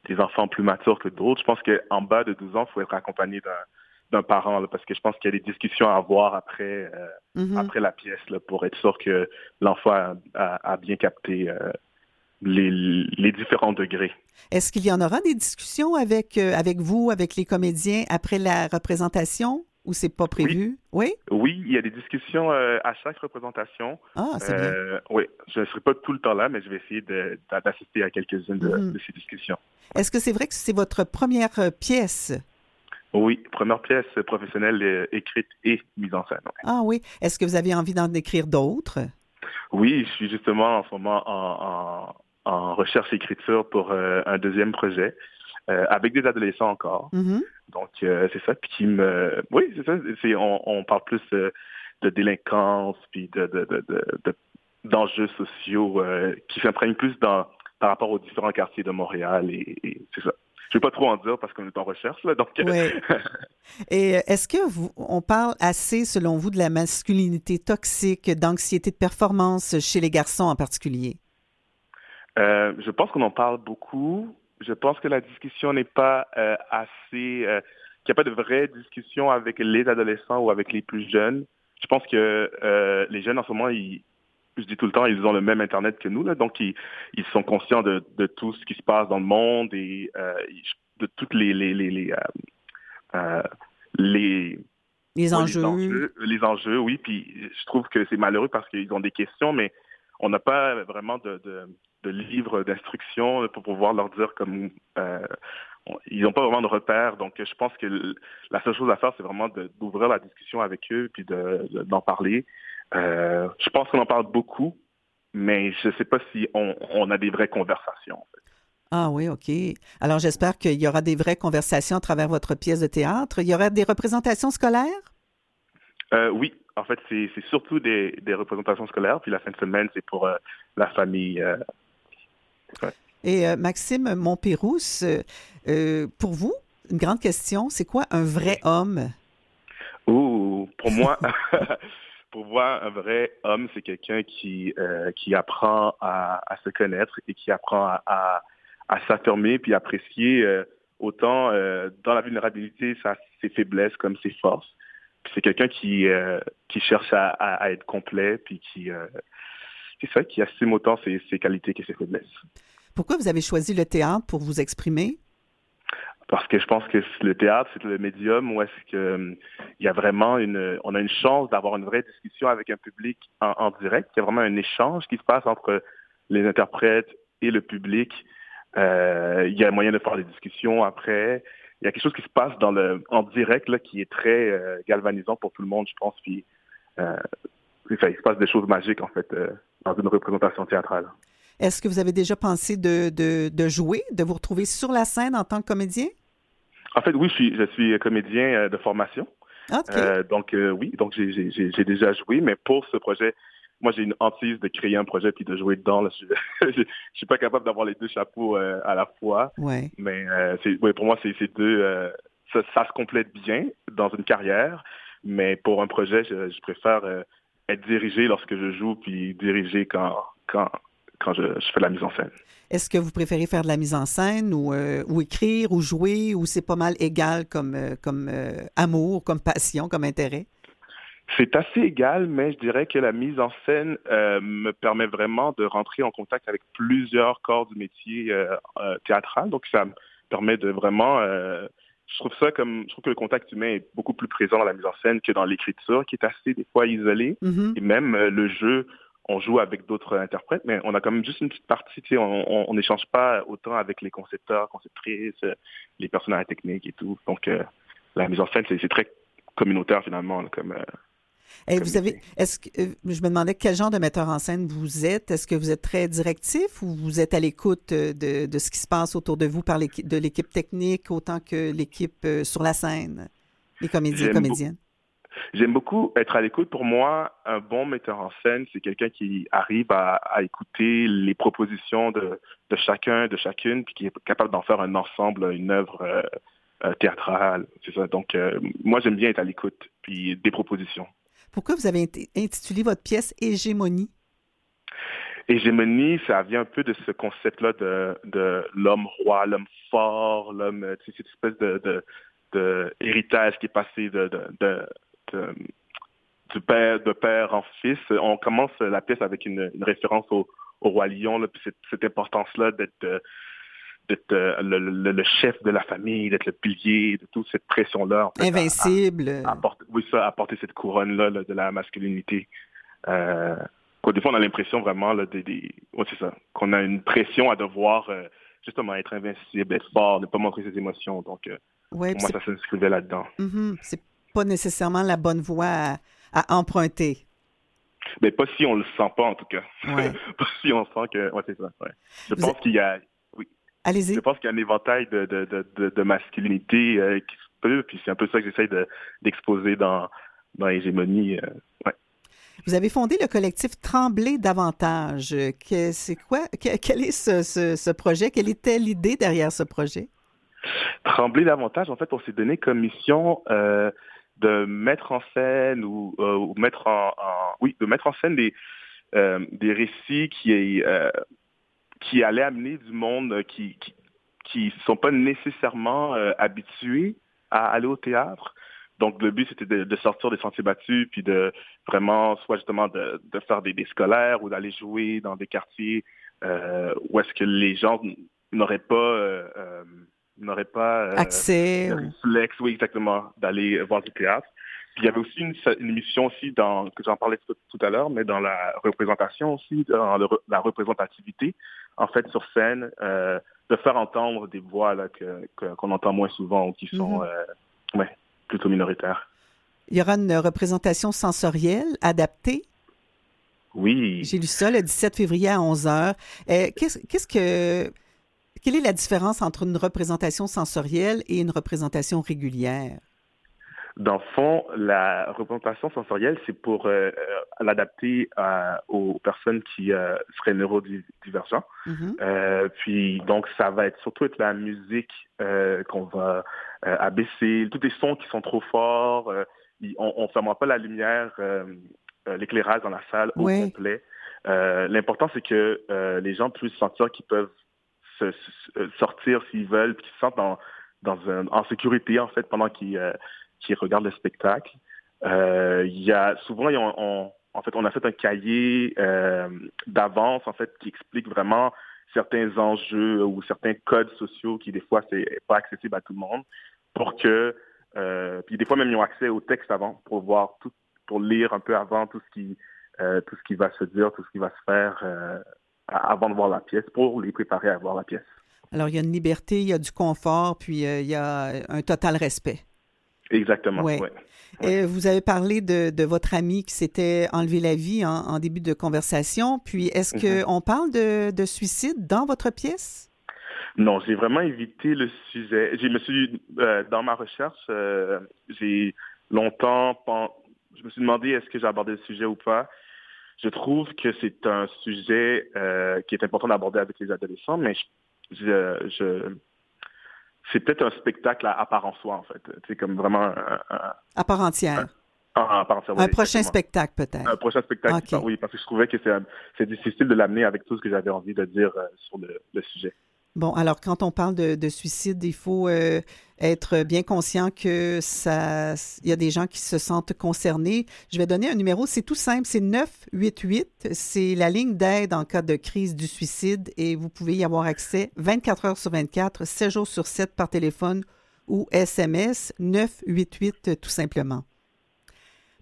des enfants plus matures que d'autres. Je pense qu'en bas de 12 ans, il faut être accompagné d'un d'un parent, là, parce que je pense qu'il y a des discussions à avoir après euh, Mhm. après la pièce là, pour être sûr que l'enfant a, a- a bien capté euh, les, les différents degrés. Est-ce qu'il y en aura des discussions avec, avec vous, avec les comédiens après la représentation? Ou c'est pas prévu? Oui? Oui, il y a des discussions euh, à chaque représentation. Ah, c'est bien. Euh, oui, je ne serai pas tout le temps là, mais je vais essayer d'assister à quelques-unes de, Mhm. de ces discussions. Est-ce que c'est vrai que c'est votre première euh, pièce? Oui, première pièce professionnelle euh, écrite et mise en scène. Ah oui. Est-ce que vous avez envie d'en écrire d'autres? Oui, je suis justement en ce moment en, en, en recherche écriture pour un deuxième projet euh, avec des adolescents encore. Mhm. Donc euh, c'est ça, puis qui me, oui, c'est ça. On, on parle plus de délinquance puis de de de, de- de- d'enjeux sociaux euh, qui s'imprègnent plus dans par rapport aux différents quartiers de Montréal et, c'est ça. Je ne vais pas trop en dire parce qu'on est en recherche, là, donc... et est-ce que vous, on parle assez, selon vous, de la masculinité toxique, d'anxiété de performance chez les garçons en particulier? je pense qu'on en parle beaucoup. Je pense que la discussion n'est pas assez qu'il n'y a pas de vraie discussion avec les adolescents ou avec les plus jeunes. Je pense que euh, les jeunes en ce moment, ils, je dis tout le temps, ils ont le même Internet que nous, là, donc ils, ils sont conscients de, de, tout ce qui se passe dans le monde et euh, de toutes les les les les, euh, les, les enjeux. les enjeux. oui. Puis je trouve que c'est malheureux parce qu'ils ont des questions, mais on n'a pas vraiment de, de, de livres d'instruction pour pouvoir leur dire comme ils n'ont pas vraiment de repères. Donc, je pense que la seule chose à faire, c'est vraiment d'ouvrir la discussion avec eux puis d'en parler. Euh, je pense qu'on en parle beaucoup, mais je ne sais pas si on, a des vraies conversations. Ah oui, OK. Alors, j'espère qu'il y aura des vraies conversations à travers votre pièce de théâtre. Il y aura des représentations scolaires? Euh, oui. En fait, c'est surtout des, représentations scolaires. Puis la fin de semaine, c'est pour euh, la famille. Et euh, Maxime Montpérousse, euh, euh, pour vous, une grande question, c'est quoi un vrai homme? Pour moi, pour moi, un vrai homme, c'est quelqu'un qui, qui apprend à, se connaître et qui apprend à, à, s'affirmer puis apprécier autant dans la vulnérabilité ses faiblesses comme ses forces. C'est quelqu'un qui, qui cherche à, à, être complet puis qui, c'est ça, qui assume autant ses, ses qualités que ses faiblesses. Pourquoi vous avez choisi le théâtre pour vous exprimer? Parce que je pense que le théâtre, c'est le médium où est-ce que il y a vraiment une, on a une chance d'avoir une vraie discussion avec un public en, direct. Il y a vraiment un échange qui se passe entre les interprètes et le public. Euh, il y a moyen de faire des discussions après. Il y a quelque chose qui se passe dans le, en direct là, qui est très euh, galvanisant pour tout le monde, je pense. Puis, euh, il se passe des choses magiques en fait dans une représentation théâtrale. Est-ce que vous avez déjà pensé de, de, jouer, de vous retrouver sur la scène en tant que comédien? En fait, oui, je suis, je suis comédien euh, de formation. Euh, donc, euh, oui, donc j'ai déjà joué, mais pour ce projet, moi, j'ai une hantise de créer un projet puis de jouer dedans. Je, ne suis pas capable d'avoir les deux chapeaux à la fois. Ouais. Mais ouais, pour moi, c'est deux. Ça, ça, se complète bien dans une carrière, mais pour un projet, je, je préfère être dirigé lorsque je joue puis diriger quand, quand, quand je, fais la mise en scène. Est-ce que vous préférez faire de la mise en scène ou, euh, ou écrire ou jouer ou c'est pas mal égal comme, euh, comme euh, amour, comme passion, comme intérêt? C'est assez égal, mais je dirais que la mise en scène me permet vraiment de rentrer en contact avec plusieurs corps du métier théâtral. Donc, ça me permet de vraiment... je trouve ça comme... Je trouve que le contact humain est beaucoup plus présent dans la mise en scène que dans l'écriture, qui est assez, des fois, isolée. Mm-hmm. Et même le jeu on joue avec d'autres interprètes, mais on a quand même juste une petite partie, tu sais, on n'échange pas autant avec les concepteurs, conceptrices, les personnels techniques et tout. Donc, euh, la mise en scène, c'est très communautaire finalement, comme. Euh, vous avez, est-ce que euh, je me demandais quel genre de metteur en scène vous êtes Est-ce que vous êtes très directif ou vous êtes à l'écoute de, de, ce qui se passe autour de vous par l'équipe de l'équipe technique autant que l'équipe sur la scène, les comédiens, comédiennes? J'aime beaucoup être à l'écoute. Pour moi, un bon metteur en scène, c'est quelqu'un qui arrive à, écouter les propositions de, chacun, de chacune, puis qui est capable d'en faire un ensemble, une œuvre euh, euh, théâtrale. C'est ça. Donc, euh, moi, j'aime bien être à l'écoute, puis des propositions. Pourquoi vous avez intitulé votre pièce Hégémonie? Hégémonie, ça vient un peu de ce concept-là de, l'homme roi, l'homme fort, l'homme, cette espèce de, de, héritage qui est passé de, père, de père en fils. On commence la pièce avec une, référence au, roi lion, puis cette, importance-là d'être euh, d'être euh, le, chef de la famille, d'être le pilier, de toute cette pression-là. Invincible. oui, ça, apporter cette couronne-là de la masculinité. Euh, des fois, on a l'impression vraiment, là, des, c'est ça, qu'on a une pression à devoir justement être invincible, être fort, ne pas montrer ses émotions. Donc, pour moi, ça s'inscrivait là-dedans. Mm-hmm. C'est pas nécessairement la bonne voie à, emprunter. Mais pas si on le sent pas, en tout cas. pas si on sent que. Ouais, c'est ça. Je pense qu'il y a. Allez-y. Je pense qu'il y a un éventail de, de, de, de masculinité euh, qui se peut, puis c'est un peu ça que j'essaie d'exposer dans, dans l'hégémonie. Euh, ouais. Vous avez fondé le collectif Trembler davantage. Que- C'est quoi? que- quel est ce, ce- ce projet? Quelle était l'idée derrière ce projet? Trembler davantage, en fait, on s'est donné comme mission euh, de mettre en scène ou, euh, ou mettre en, en- oui, de mettre en scène des euh, des récits qui euh, qui allaient amener du monde qui qui qui sont pas nécessairement euh, habitués à aller au théâtre. Donc le but c'était de, de sortir des sentiers battus puis de vraiment soit justement de, de faire des, des scolaires ou d'aller jouer dans des quartiers euh, où est-ce que les gens n'auraient pas euh, euh, n'auraient pas euh, Accès? le réflexe, oui, exactement, d'aller voir du théâtre. Puis il y avait aussi une, une émission aussi dans, que j'en parlais tout, tout à l'heure, mais dans la représentation aussi, dans le la représentativité, en fait, sur scène, euh, de faire entendre des voix là, que, qu'on entend moins souvent ou qui sont Mhm. euh, ouais, plutôt minoritaires. Il y aura une représentation sensorielle adaptée? Oui. J'ai lu ça le 17 février à 11 h. qu'est-ce, qu'est-ce que, quelle est la différence entre une représentation sensorielle et une représentation régulière? Dans le fond, la représentation sensorielle, c'est pour euh, euh, l'adapter aux personnes qui euh, seraient neurodivergents. Mhm. Euh, puis donc ça va être surtout être la musique qu'on va abaisser, tous les sons qui sont trop forts. on ne fermera pas la lumière, l'éclairage dans la salle au complet. L'important c'est que les gens puissent sentir qu'ils peuvent se, se- sortir s'ils veulent, puis qu'ils se sentent dans, dans un- en sécurité en fait pendant qu'ils qu'ils regardent le spectacle. Euh, Il y a souvent, on- en fait, on a fait un cahier euh, d'avance en fait qui explique vraiment certains enjeux ou certains codes sociaux qui des fois c'est pas accessible à tout le monde pour que euh, puis des fois même ils ont accès au texte avant pour voir tout pour lire un peu avant tout ce qui tout ce qui va se dire tout ce qui va se faire avant de voir la pièce pour les préparer à voir la pièce Alors, il y a une liberté, il y a du confort, puis il y a un total respect. Exactement Ouais. ouais. Vous avez parlé de, de votre ami qui s'était enlevé la vie en, en début de conversation. Puis, est-ce Mhm. qu'on parle de, de suicide dans votre pièce? Non, j'ai vraiment évité le sujet. Je me suis, euh, dans ma recherche, euh, j'ai longtemps, pen- je me suis demandé est-ce que j'ai abordé le sujet ou pas. Je trouve que c'est un sujet euh, qui est important d'aborder avec les adolescents, mais je, je, je- c'est peut-être un spectacle à, à part en soi, en fait. C'est comme vraiment un, un- À part entière. un- un prochain exactement. spectacle, peut-être. Un prochain spectacle, oui, parce que je trouvais que c'est difficile de l'amener avec tout ce que j'avais envie de dire euh, sur le, le sujet. Bon, alors quand on parle de, de suicide, il faut euh, être bien conscient que ça, il y a des gens qui se sentent concernés. Je vais donner un numéro, c'est tout simple, c'est 988, c'est la ligne d'aide en cas de crise du suicide et vous pouvez y avoir accès 24 heures sur 24, 7 jours sur 7 par téléphone ou SMS 988 euh, tout simplement.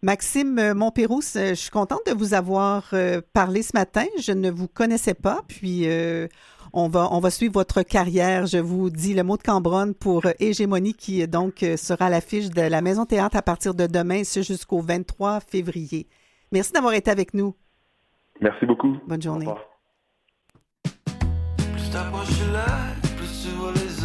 Maxime euh, Montpérouse, euh, je suis contente de vous avoir euh, parlé ce matin. Je ne vous connaissais pas, puis euh, on va, on va suivre votre carrière. Je vous dis le mot de Cambronne pour Hégémonie qui donc sera à l'affiche de la Maison Théâtre à partir de demain, ce jusqu'au 23 février. Merci d'avoir été avec nous. Merci beaucoup. Bonne Au journée. revoir. Plus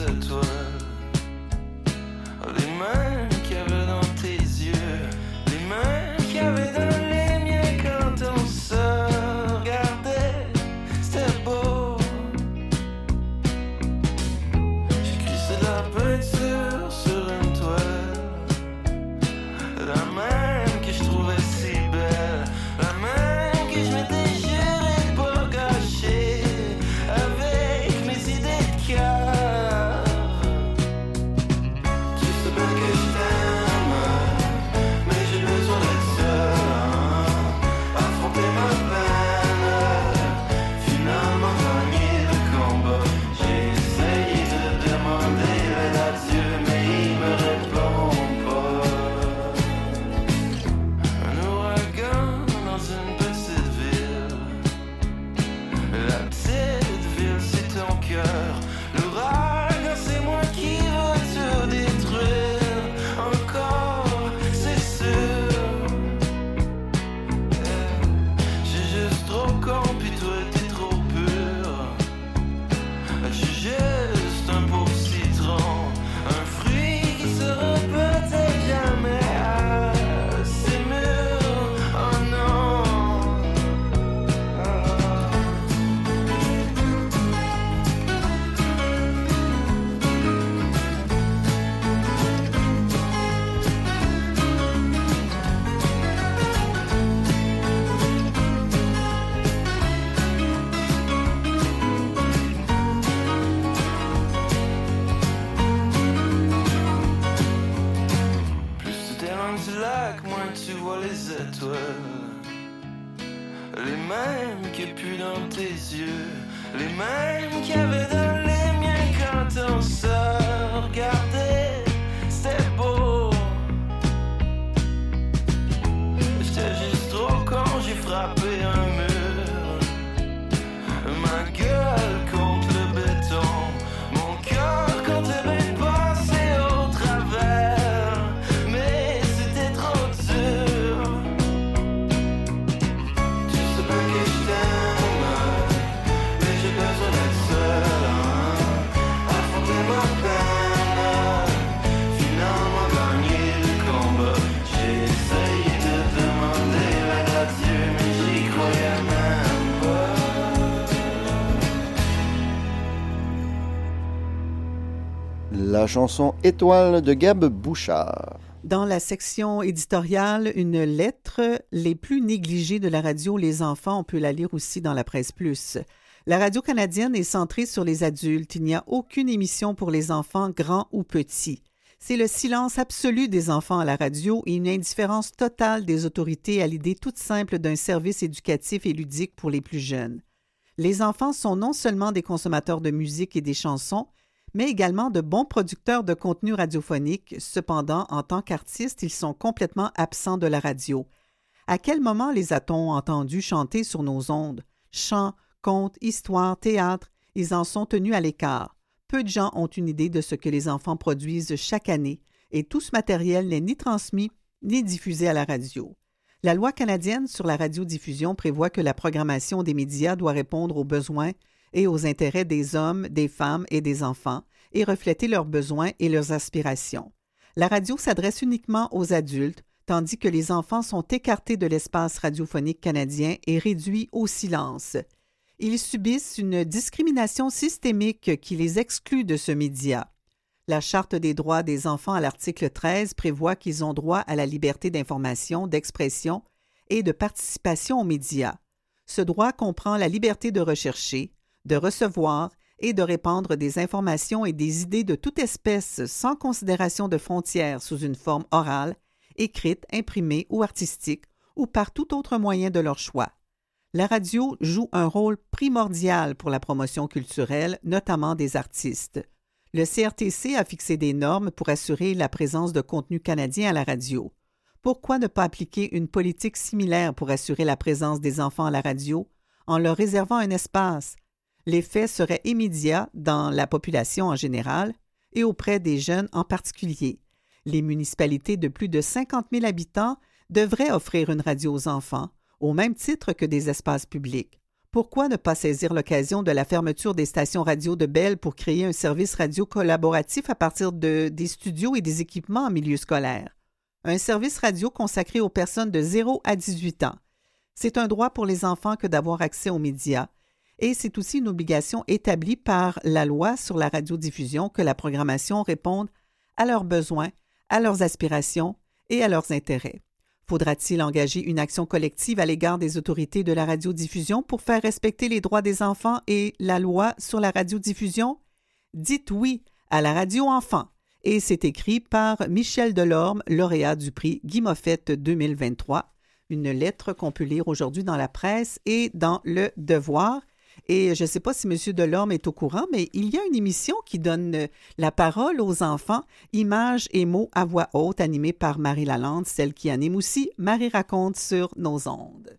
chanson Étoile de Gab Bouchard. Dans la section éditoriale, une lettre les plus négligées de la radio Les enfants, on peut la lire aussi dans la presse plus. La radio canadienne est centrée sur les adultes. Il n'y a aucune émission pour les enfants, grands ou petits. C'est le silence absolu des enfants à la radio et une indifférence totale des autorités à l'idée toute simple d'un service éducatif et ludique pour les plus jeunes. Les enfants sont non seulement des consommateurs de musique et des chansons, mais également de bons producteurs de contenu radiophonique. Cependant, en tant qu'artistes, ils sont complètement absents de la radio. À quel moment les a-t-on entendus chanter sur nos ondes? Chants, contes, histoires, théâtre, ils en sont tenus à l'écart. Peu de gens ont une idée de ce que les enfants produisent chaque année, et tout ce matériel n'est ni transmis ni diffusé à la radio. La loi canadienne sur la radiodiffusion prévoit que la programmation des médias doit répondre aux besoins et aux intérêts des hommes, des femmes et des enfants et refléter leurs besoins et leurs aspirations. La radio s'adresse uniquement aux adultes, tandis que les enfants sont écartés de l'espace radiophonique canadien et réduits au silence. Ils subissent une discrimination systémique qui les exclut de ce média. La Charte des droits des enfants à l'article 13 prévoit qu'ils ont droit à la liberté d'information, d'expression et de participation aux médias. Ce droit comprend la liberté de rechercher, de recevoir et de répandre des informations et des idées de toute espèce sans considération de frontières sous une forme orale, écrite, imprimée ou artistique, ou par tout autre moyen de leur choix. La radio joue un rôle primordial pour la promotion culturelle, notamment des artistes. Le CRTC a fixé des normes pour assurer la présence de contenu canadien à la radio. Pourquoi ne pas appliquer une politique similaire pour assurer la présence des enfants à la radio? En leur réservant un espace, L'effet serait immédiat dans la population en général et auprès des jeunes en particulier. Les municipalités de plus de 50 000 habitants devraient offrir une radio aux enfants, au même titre que des espaces publics. Pourquoi ne pas saisir l'occasion de la fermeture des stations radio de Bell pour créer un service radio collaboratif à partir de, des studios et des équipements en milieu scolaire? Un service radio consacré aux personnes de 0 à 18 ans. C'est un droit pour les enfants que d'avoir accès aux médias et c'est aussi une obligation établie par la loi sur la radiodiffusion que la programmation réponde à leurs besoins, à leurs aspirations et à leurs intérêts. Faudra-t-il engager une action collective à l'égard des autorités de la radiodiffusion pour faire respecter les droits des enfants et la loi sur la radiodiffusion? Dites oui à la radio enfant. Et c'est écrit par Michel Delorme, lauréat du prix Guy Moffett 2023. Une lettre qu'on peut lire aujourd'hui dans la presse et dans Le Devoir. Et je ne sais pas si M. Delorme est au courant, mais il y a une émission qui donne euh, la parole aux enfants, images et mots à voix haute, animée par Marie Lalande, celle qui anime aussi Marie raconte sur nos ondes.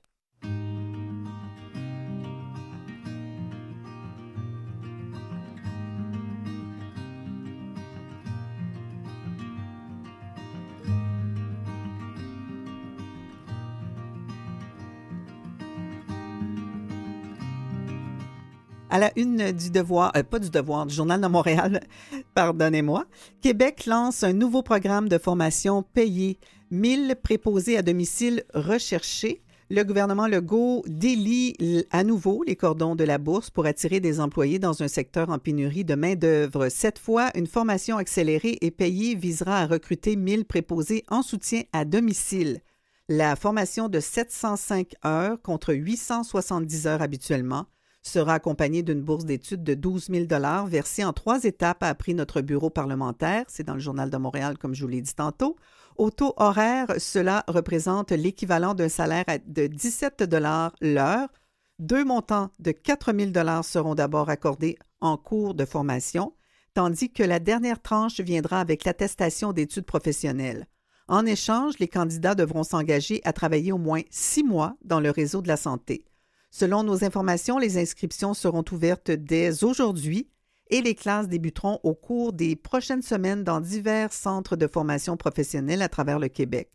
À la une du devoir, euh, pas du devoir, du Journal de Montréal, pardonnez-moi, Québec lance un nouveau programme de formation payé. 1000 préposés à domicile recherchés. Le gouvernement Legault délie à nouveau les cordons de la bourse pour attirer des employés dans un secteur en pénurie de main-d'œuvre. Cette fois, une formation accélérée et payée visera à recruter 1000 préposés en soutien à domicile. La formation de 705 heures contre 870 heures habituellement sera accompagnée d'une bourse d'études de 12 000 versée en trois étapes, a appris notre bureau parlementaire. C'est dans le Journal de Montréal, comme je vous l'ai dit tantôt. Au taux horaire, cela représente l'équivalent d'un salaire de 17 l'heure. Deux montants de 4 000 seront d'abord accordés en cours de formation, tandis que la dernière tranche viendra avec l'attestation d'études professionnelles. En échange, les candidats devront s'engager à travailler au moins six mois dans le réseau de la santé. Selon nos informations, les inscriptions seront ouvertes dès aujourd'hui et les classes débuteront au cours des prochaines semaines dans divers centres de formation professionnelle à travers le Québec.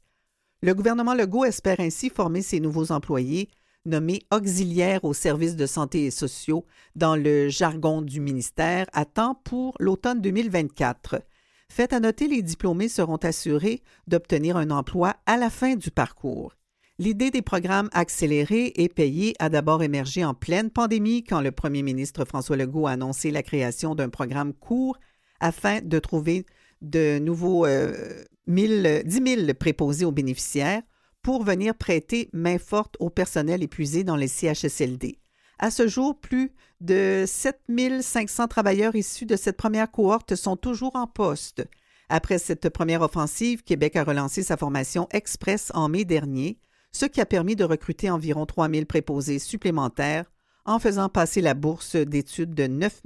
Le gouvernement Legault espère ainsi former ses nouveaux employés, nommés auxiliaires aux services de santé et sociaux dans le jargon du ministère, à temps pour l'automne 2024. Fait à noter, les diplômés seront assurés d'obtenir un emploi à la fin du parcours. L'idée des programmes accélérés et payés a d'abord émergé en pleine pandémie quand le premier ministre François Legault a annoncé la création d'un programme court afin de trouver de nouveaux 10 000 préposés aux bénéficiaires pour venir prêter main forte au personnel épuisé dans les CHSLD. À ce jour, plus de 7 500 travailleurs issus de cette première cohorte sont toujours en poste. Après cette première offensive, Québec a relancé sa formation express en mai dernier ce qui a permis de recruter environ 3 000 préposés supplémentaires en faisant passer la bourse d'études de 9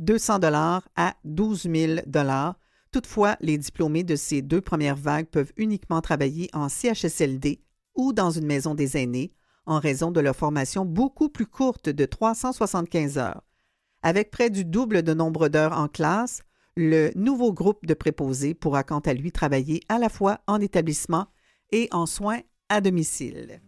200 à 12 000 Toutefois, les diplômés de ces deux premières vagues peuvent uniquement travailler en CHSLD ou dans une maison des aînés en raison de leur formation beaucoup plus courte de 375 heures. Avec près du double de nombre d'heures en classe, le nouveau groupe de préposés pourra quant à lui travailler à la fois en établissement et en soins à domicile.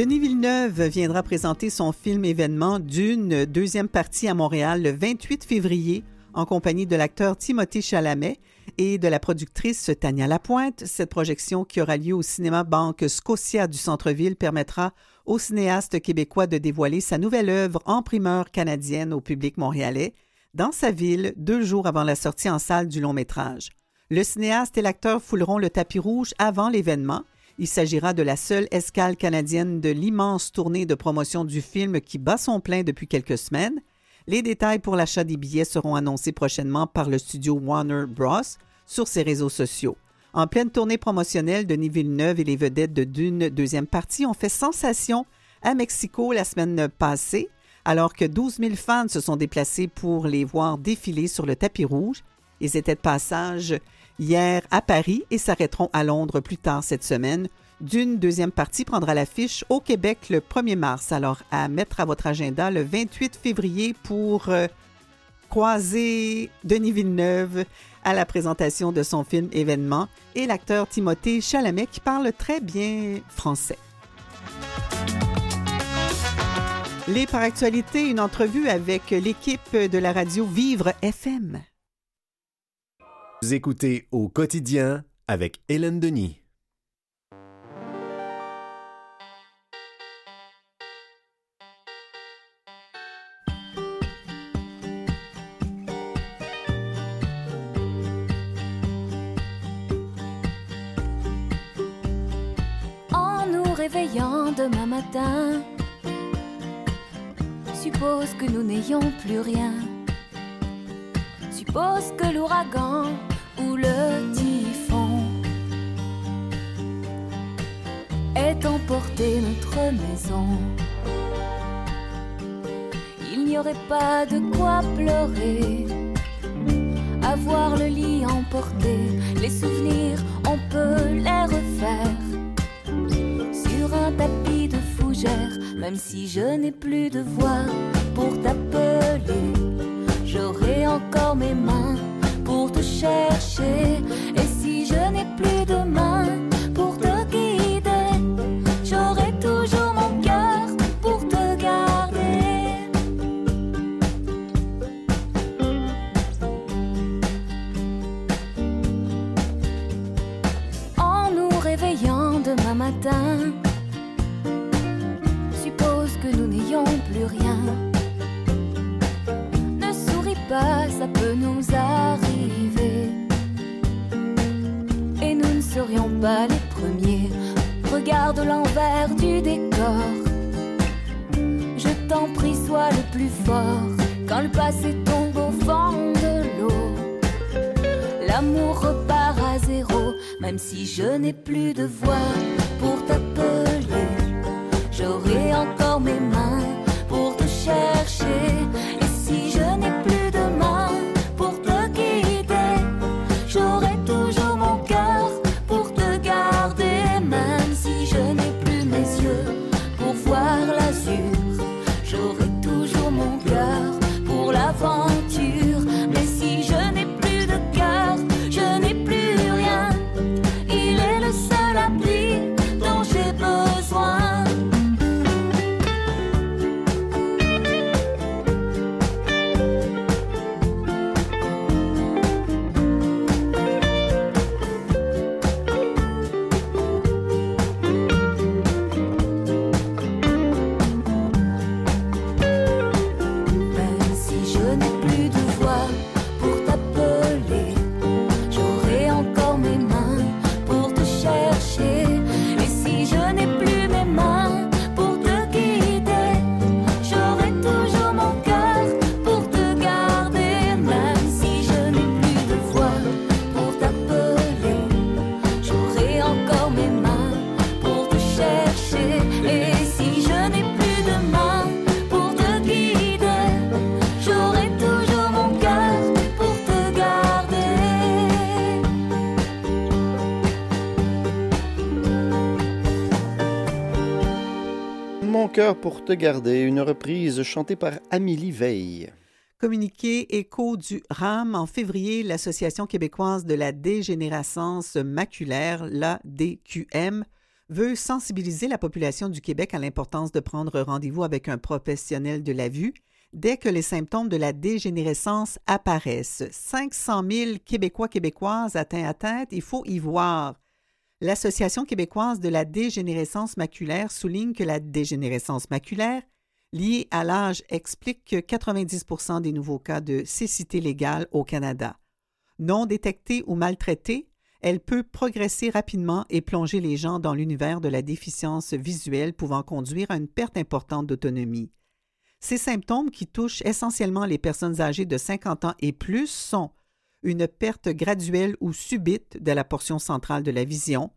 Denis Villeneuve viendra présenter son film événement d'une deuxième partie à Montréal le 28 février en compagnie de l'acteur Timothée Chalamet et de la productrice Tania Lapointe. Cette projection qui aura lieu au cinéma Banque Scotia du centre-ville permettra au cinéaste québécois de dévoiler sa nouvelle œuvre en primeur canadienne au public montréalais dans sa ville deux jours avant la sortie en salle du long métrage. Le cinéaste et l'acteur fouleront le tapis rouge avant l'événement il s'agira de la seule escale canadienne de l'immense tournée de promotion du film qui bat son plein depuis quelques semaines. Les détails pour l'achat des billets seront annoncés prochainement par le studio Warner Bros. sur ses réseaux sociaux. En pleine tournée promotionnelle, Denis Villeneuve et les vedettes de Dune deuxième partie ont fait sensation à Mexico la semaine passée, alors que 12 000 fans se sont déplacés pour les voir défiler sur le tapis rouge. Ils étaient de passage hier à Paris et s'arrêteront à Londres plus tard cette semaine. D'une deuxième partie prendra l'affiche au Québec le 1er mars. Alors à mettre à votre agenda le 28 février pour euh, croiser Denis Villeneuve à la présentation de son film événement et l'acteur Timothée Chalamet qui parle très bien français. Les par actualité, une entrevue avec l'équipe de la radio Vivre FM. Vous écoutez au quotidien avec Hélène Denis. En nous réveillant demain matin, suppose que nous n'ayons plus rien. Suppose que l'ouragan où le typhon est emporté notre maison. Il n'y aurait pas de quoi pleurer, avoir le lit emporté, les souvenirs, on peut les refaire sur un tapis de fougère, même si je n'ai plus de voix pour t'appeler, j'aurai encore mes mains et si je n'ai plus de main pour te guider, j'aurai toujours mon cœur pour te garder. En nous réveillant demain matin, suppose que nous n'ayons plus rien. Ne souris pas, ça peut nous arriver. Serions pas les premiers. Regarde l'envers du décor. Je t'en prie, sois le plus fort quand le passé tombe au fond de l'eau. L'amour repart à zéro, même si je n'ai plus de voix pour t'appeler. J'aurai encore mes mains pour te chercher. Pour te garder, une reprise chantée par Amélie Veil. Communiqué écho du RAM en février, l'Association québécoise de la dégénérescence maculaire, l'ADQM, veut sensibiliser la population du Québec à l'importance de prendre rendez-vous avec un professionnel de la vue dès que les symptômes de la dégénérescence apparaissent. 500 000 Québécois québécoises atteints à tête, il faut y voir. L'Association québécoise de la dégénérescence maculaire souligne que la dégénérescence maculaire liée à l'âge explique que 90% des nouveaux cas de cécité légale au Canada. Non détectée ou maltraitée, elle peut progresser rapidement et plonger les gens dans l'univers de la déficience visuelle pouvant conduire à une perte importante d'autonomie. Ces symptômes qui touchent essentiellement les personnes âgées de 50 ans et plus sont une perte graduelle ou subite de la portion centrale de la vision,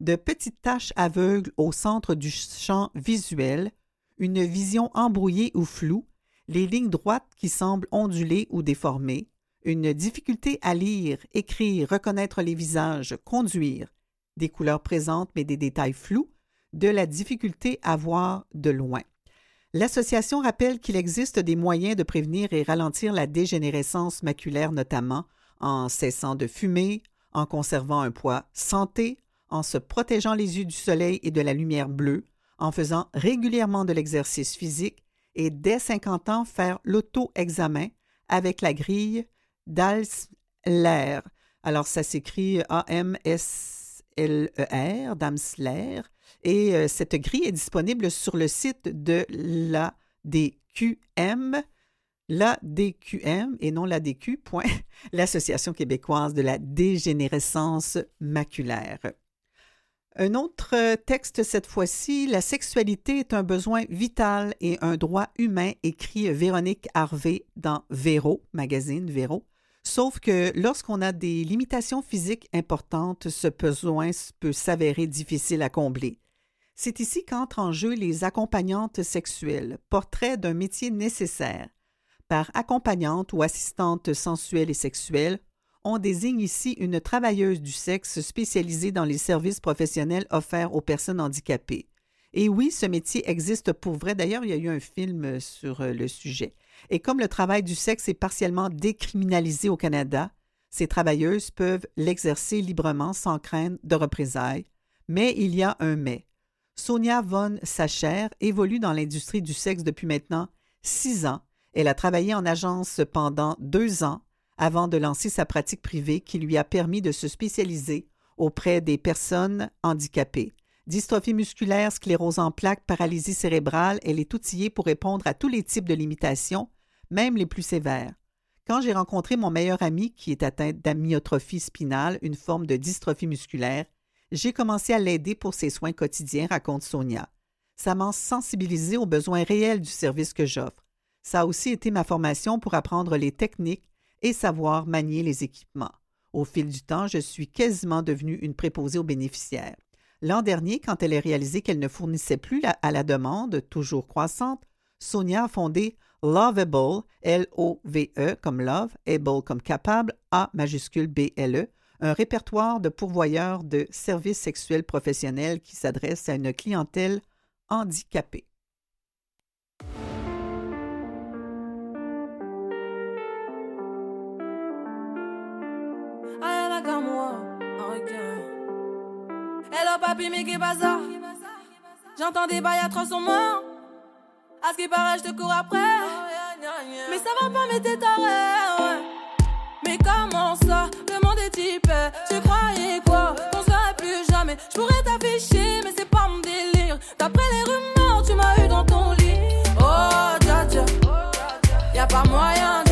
de petites taches aveugles au centre du champ visuel, une vision embrouillée ou floue, les lignes droites qui semblent ondulées ou déformées, une difficulté à lire, écrire, reconnaître les visages, conduire, des couleurs présentes mais des détails flous, de la difficulté à voir de loin. L'association rappelle qu'il existe des moyens de prévenir et ralentir la dégénérescence maculaire, notamment en cessant de fumer, en conservant un poids santé, en se protégeant les yeux du soleil et de la lumière bleue, en faisant régulièrement de l'exercice physique et dès 50 ans faire l'auto-examen avec la grille d'Alsler. Alors ça s'écrit A-M-S-L-E-R, d'Amsler. Et euh, cette grille est disponible sur le site de l'ADQM, l'ADQM et non l'ADQ, point, l'Association québécoise de la dégénérescence maculaire. Un autre texte cette fois-ci, La sexualité est un besoin vital et un droit humain, écrit Véronique Harvey dans Véro, magazine Véro. Sauf que lorsqu'on a des limitations physiques importantes, ce besoin peut s'avérer difficile à combler. C'est ici qu'entrent en jeu les accompagnantes sexuelles, portrait d'un métier nécessaire. Par accompagnante ou assistante sensuelle et sexuelle, on désigne ici une travailleuse du sexe spécialisée dans les services professionnels offerts aux personnes handicapées. Et oui, ce métier existe pour vrai. D'ailleurs, il y a eu un film sur euh, le sujet. Et comme le travail du sexe est partiellement décriminalisé au Canada, ces travailleuses peuvent l'exercer librement sans crainte de représailles. Mais il y a un mais. Sonia von Sacher évolue dans l'industrie du sexe depuis maintenant six ans. Elle a travaillé en agence pendant deux ans avant de lancer sa pratique privée qui lui a permis de se spécialiser auprès des personnes handicapées. Dystrophie musculaire, sclérose en plaques, paralysie cérébrale, elle est outillée pour répondre à tous les types de limitations, même les plus sévères. Quand j'ai rencontré mon meilleur ami qui est atteint d'amyotrophie spinale, une forme de dystrophie musculaire, j'ai commencé à l'aider pour ses soins quotidiens, raconte Sonia. Ça m'a sensibilisé aux besoins réels du service que j'offre. Ça a aussi été ma formation pour apprendre les techniques et savoir manier les équipements. Au fil du temps, je suis quasiment devenue une préposée aux bénéficiaires. L'an dernier, quand elle a réalisé qu'elle ne fournissait plus à la demande, toujours croissante, Sonia a fondé Loveable, L-O-V-E comme love, able comme capable, A majuscule B-L-E, un répertoire de pourvoyeurs de services sexuels professionnels qui s'adresse à une clientèle handicapée. Hello papi, mais qu'est bazar J'entends des bails à son mains. À ce qui paraît, je te cours après. Mais ça va pas, mais t'es taré. Mais comment ça? Le monde est type. Tu croyais quoi? Qu'on serait plus jamais. Je pourrais t'afficher, mais c'est pas mon délire. D'après les rumeurs, tu m'as eu dans ton lit. Oh, dja dja. Y'a pas moyen, dja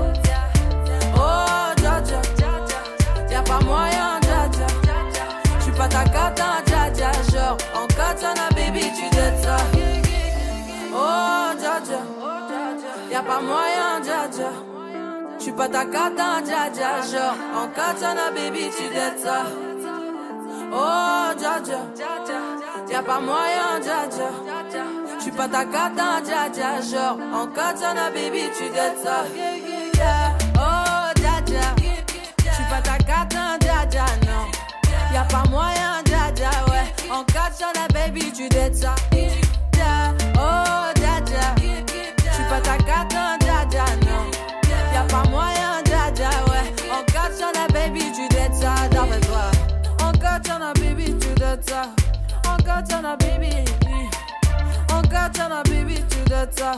Moyen, dja dja. Pas ta cata, dja dja. Genre, en katana, baby, tu dettes ça. Oh, dja dja. Y'a pas moyen, dja dja. J'suis pas ta cata, dja dja. Genre, en katana, baby, tu dettes ça. Oh, dja dja. Y'a pas moyen, dja dja. Pas ta cata, dja dja. Genre, en katana, baby, tu dettes ça. J'suis pas ta cata, dja dja, non. Y'a pas moyen, dja dja, ouais. En katana, baby, tu dettes ça. Oh, dja dja. J'suis pas ta cata, dja dja, non. Y'a pas moyen, dja dja, ouais. En katana, baby, tu dettes ça, d'après toi. En katana, baby, tu dettes ça. En katana, baby. En katana, baby, tu dettes ça.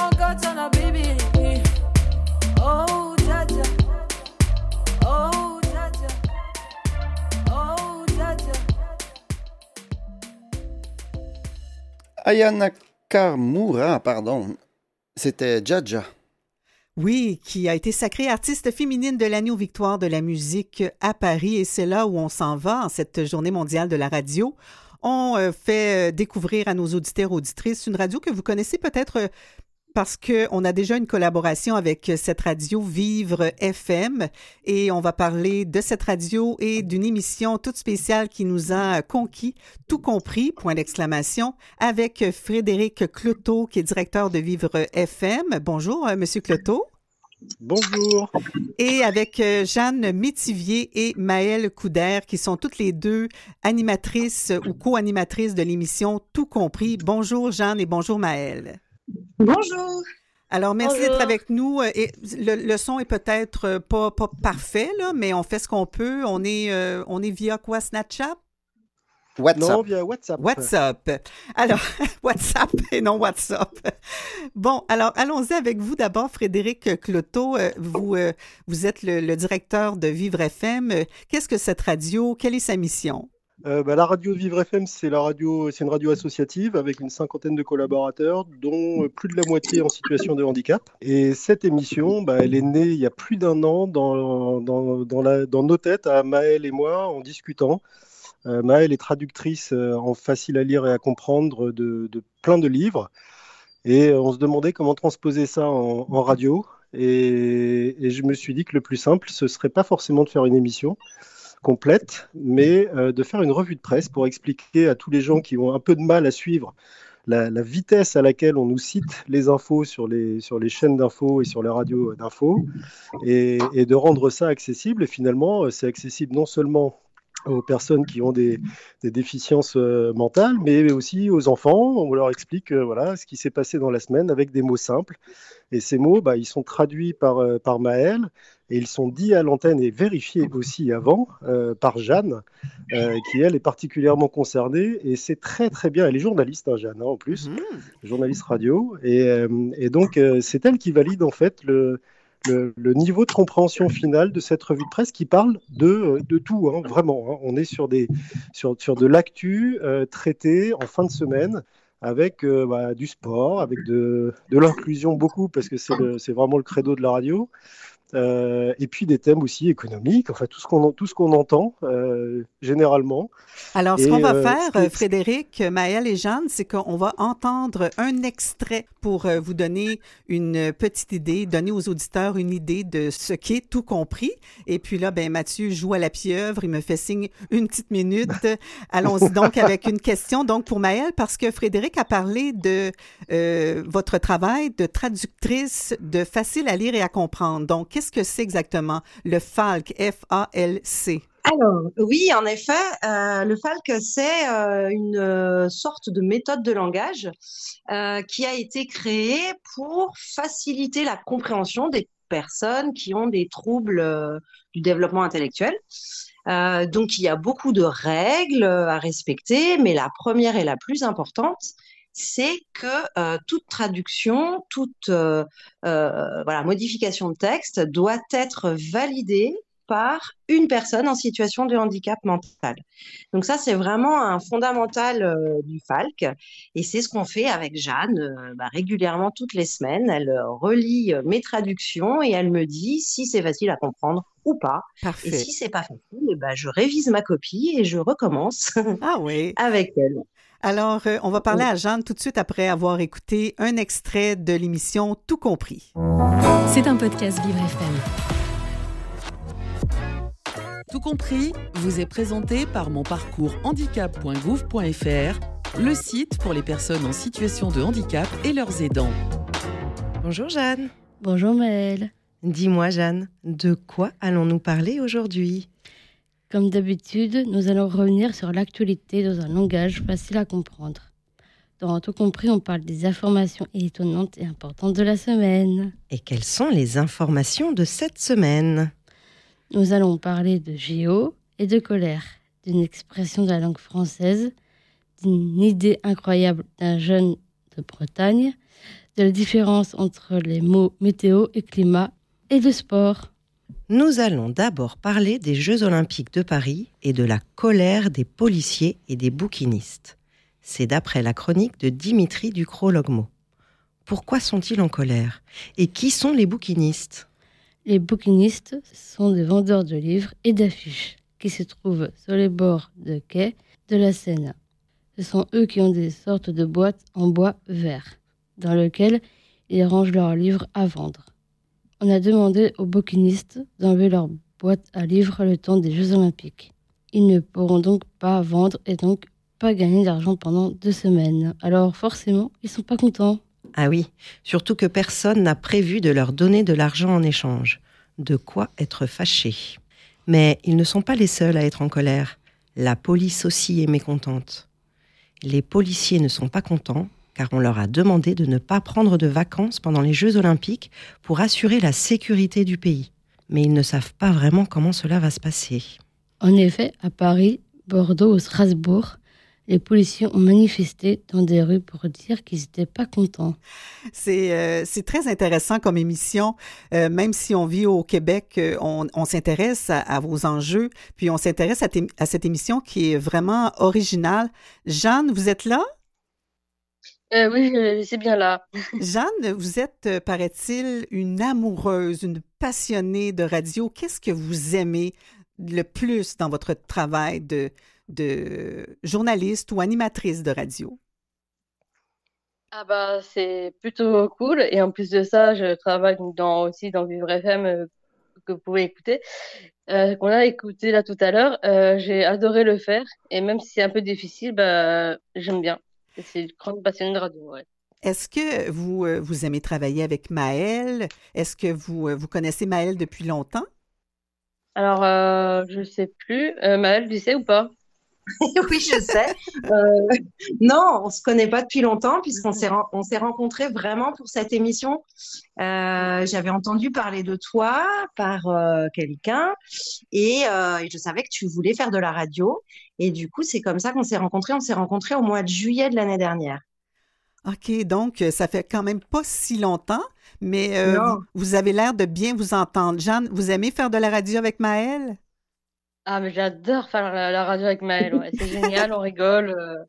En katana, baby. Oh, dja dja. Oh, Ayana Kamura, pardon. C'était Jaja. Oui, qui a été sacrée artiste féminine de l'année aux victoires de la musique à Paris et c'est là où on s'en va en cette journée mondiale de la radio. On euh, fait euh, découvrir à nos auditeurs auditrices une radio que vous connaissez peut-être euh, parce qu'on a déjà une collaboration avec cette radio Vivre FM et on va parler de cette radio et d'une émission toute spéciale qui nous a conquis, tout compris, point d'exclamation, avec Frédéric Cloteau qui est directeur de Vivre FM. Bonjour, euh, Monsieur Cloteau. Bonjour. Et avec euh, Jeanne Métivier et Maëlle Couder, qui sont toutes les deux animatrices ou co-animatrices de l'émission Tout compris. Bonjour Jeanne et bonjour Maëlle. Bonjour. Alors, merci d'être avec nous. Euh, Et le, le son est peut-être euh, pas, pas parfait, là, mais on fait ce qu'on peut. On est, euh, on est via quoi, Snapchat? WhatsApp. Non, via WhatsApp. WhatsApp. Alors, WhatsApp et non WhatsApp. Bon, alors allons-y avec vous d'abord, Frédéric Cloteau. Vous, euh, vous êtes le, le directeur de Vivre FM. Qu'est-ce que cette radio? Quelle est sa mission? Euh, bah, la radio Vivre FM, c'est une radio associative avec une cinquantaine de collaborateurs, dont euh, plus de la moitié en situation de handicap. Et cette émission, bah, elle est née il y a plus d'un an dans, nos têtes, à Maëlle et moi, en discutant. Euh, Maëlle est traductrice euh, en facile à lire et à comprendre de, plein de livres. Et on se demandait comment transposer ça en, en radio. Et, et, je me suis dit que le plus simple, ce serait pas forcément de faire une émission, complète, mais euh, de faire une revue de presse pour expliquer à tous les gens qui ont un peu de mal à suivre la, la vitesse à laquelle on nous cite les infos sur les, sur les chaînes d'infos et sur les radios d'infos, et, et, de rendre ça accessible. Et finalement, c'est accessible non seulement aux personnes qui ont des, des déficiences euh, mentales, mais aussi aux enfants. On leur explique euh, voilà, ce qui s'est passé dans la semaine avec des mots simples. Et ces mots, bah, ils sont traduits par, euh, par Maël et ils sont dits à l'antenne et vérifiés aussi avant euh, par Jeanne, qui elle est particulièrement concernée. Et c'est très très bien. Elle est journaliste, hein, Jeanne, hein, en plus, mmh. journaliste radio. Et, et donc, c'est elle qui valide en fait le, le, niveau de compréhension final de cette revue de presse qui parle de, de tout, hein, vraiment. Hein. On est sur, des, sur, sur de l'actu euh, traité en fin de semaine avec euh, bah, du sport, avec de, de l'inclusion beaucoup, parce que c'est vraiment le credo de la radio, euh, et puis des thèmes aussi économiques, enfin tout ce qu'on tout ce qu'on entend euh, généralement. Alors, ce qu'on va euh, faire, Frédéric, Maëlle et Jeanne, c'est qu'on va entendre un extrait pour vous donner une petite idée, donner aux auditeurs une idée de ce qu'est tout compris. Et puis là, ben Mathieu joue à la pieuvre, il me fait signe une petite minute. Allons-y donc avec une question donc pour Maëlle, parce que Frédéric a parlé de votre travail de traductrice de facile à lire et à comprendre. Donc, qu'est-ce que c'est exactement le FALC, F-A-L-C? Alors, oui, en effet, euh, le FALC, c'est euh, une euh, sorte de méthode de langage qui a été créée pour faciliter la compréhension des personnes qui ont des troubles du développement intellectuel. donc, il y a beaucoup de règles à respecter, mais la première et la plus importante, c'est que euh, toute traduction, toute euh, euh, voilà, modification de texte doit être validée par une personne en situation de handicap mental. Donc ça, c'est vraiment un fondamental euh, du FALC et c'est ce qu'on fait avec Jeanne euh, bah, régulièrement toutes les semaines. Elle relit mes traductions et elle me dit si c'est facile à comprendre ou pas. Parfait. Et si c'est pas facile, eh ben, je révise ma copie et je recommence ah oui. avec elle. Alors, euh, on va parler à Jeanne tout de suite après avoir écouté un extrait de l'émission Tout compris. C'est un podcast Vivre FM. Tout compris vous est présenté par monparcourshandicap.gouv.fr, le site pour les personnes en situation de handicap et leurs aidants. Bonjour Jeanne. Bonjour Maëlle. Dis-moi Jeanne, de quoi allons-nous parler aujourd'hui? Comme d'habitude, nous allons revenir sur l'actualité dans un langage facile à comprendre. Dans tout compris, on parle des informations étonnantes et importantes de la semaine. Et quelles sont les informations de cette semaine? Nous allons parler de géo et de colère, d'une expression de la langue française, d'une idée incroyable d'un jeune de Bretagne, de la différence entre les mots météo et climat et de sport. Nous allons d'abord parler des Jeux olympiques de Paris et de la colère des policiers et des bouquinistes. C'est d'après la chronique de Dimitri Ducrot-Logmo. Pourquoi sont-ils en colère Et qui sont les bouquinistes? Les bouquinistes sont des vendeurs de livres et d'affiches qui se trouvent sur les bords de quai de la Seine. Ce sont eux qui ont des sortes de boîtes en bois vert, dans lesquelles ils rangent leurs livres à vendre. On a demandé aux bouquinistes d'enlever leur boîte à livres le temps des Jeux Olympiques. Ils ne pourront donc pas vendre et donc pas gagner d'argent pendant deux semaines. Alors forcément, ils sont pas contents. Ah oui, surtout que personne n'a prévu de leur donner de l'argent en échange. De quoi être fâché. Mais ils ne sont pas les seuls à être en colère. La police aussi est mécontente. Les policiers ne sont pas contents car on leur a demandé de ne pas prendre de vacances pendant les Jeux olympiques pour assurer la sécurité du pays. Mais ils ne savent pas vraiment comment cela va se passer. En effet, à Paris, Bordeaux ou Strasbourg, les policiers ont manifesté dans des rues pour dire qu'ils n'étaient pas contents. C'est euh, c'est très intéressant comme émission. Euh, même si on vit au Québec, euh, on, on s'intéresse à, à vos enjeux, puis on s'intéresse à, té- à cette émission qui est vraiment originale. Jeanne, vous êtes là? Euh, oui, je- c'est bien là. Jeanne, vous êtes, euh, paraît-il, une amoureuse, une passionnée de radio. Qu'est-ce que vous aimez le plus dans votre travail de, de journaliste ou animatrice de radio? Ah bah c'est plutôt cool et en plus de ça je travaille dans, aussi dans Vivre FM euh, que vous pouvez écouter euh, qu'on a écouté là tout à l'heure Euh, j'ai adoré le faire et même si c'est un peu difficile bah j'aime bien c'est une grande passionnée de radio ouais. Est-ce que vous, euh, vous aimez travailler avec Maëlle? Est-ce que vous, euh, vous connaissez Maëlle depuis longtemps? Alors euh, je sais plus euh, Maëlle tu sais ou pas? oui, je sais. Euh, non, on se connaît pas depuis longtemps puisqu'on s'est on s'est rencontrés vraiment pour cette émission. Euh, j'avais entendu parler de toi par euh, quelqu'un et, euh, et je savais que tu voulais faire de la radio. Et du coup, c'est comme ça qu'on s'est rencontrés. On s'est rencontrés au mois de juillet de l'année dernière. OK, donc ça fait quand même pas si longtemps, mais euh, vous, vous avez l'air de bien vous entendre. Jeanne, vous aimez faire de la radio avec Maëlle? Ah mais j'adore faire la, la radio avec Maëlle ouais. C'est génial on rigole euh.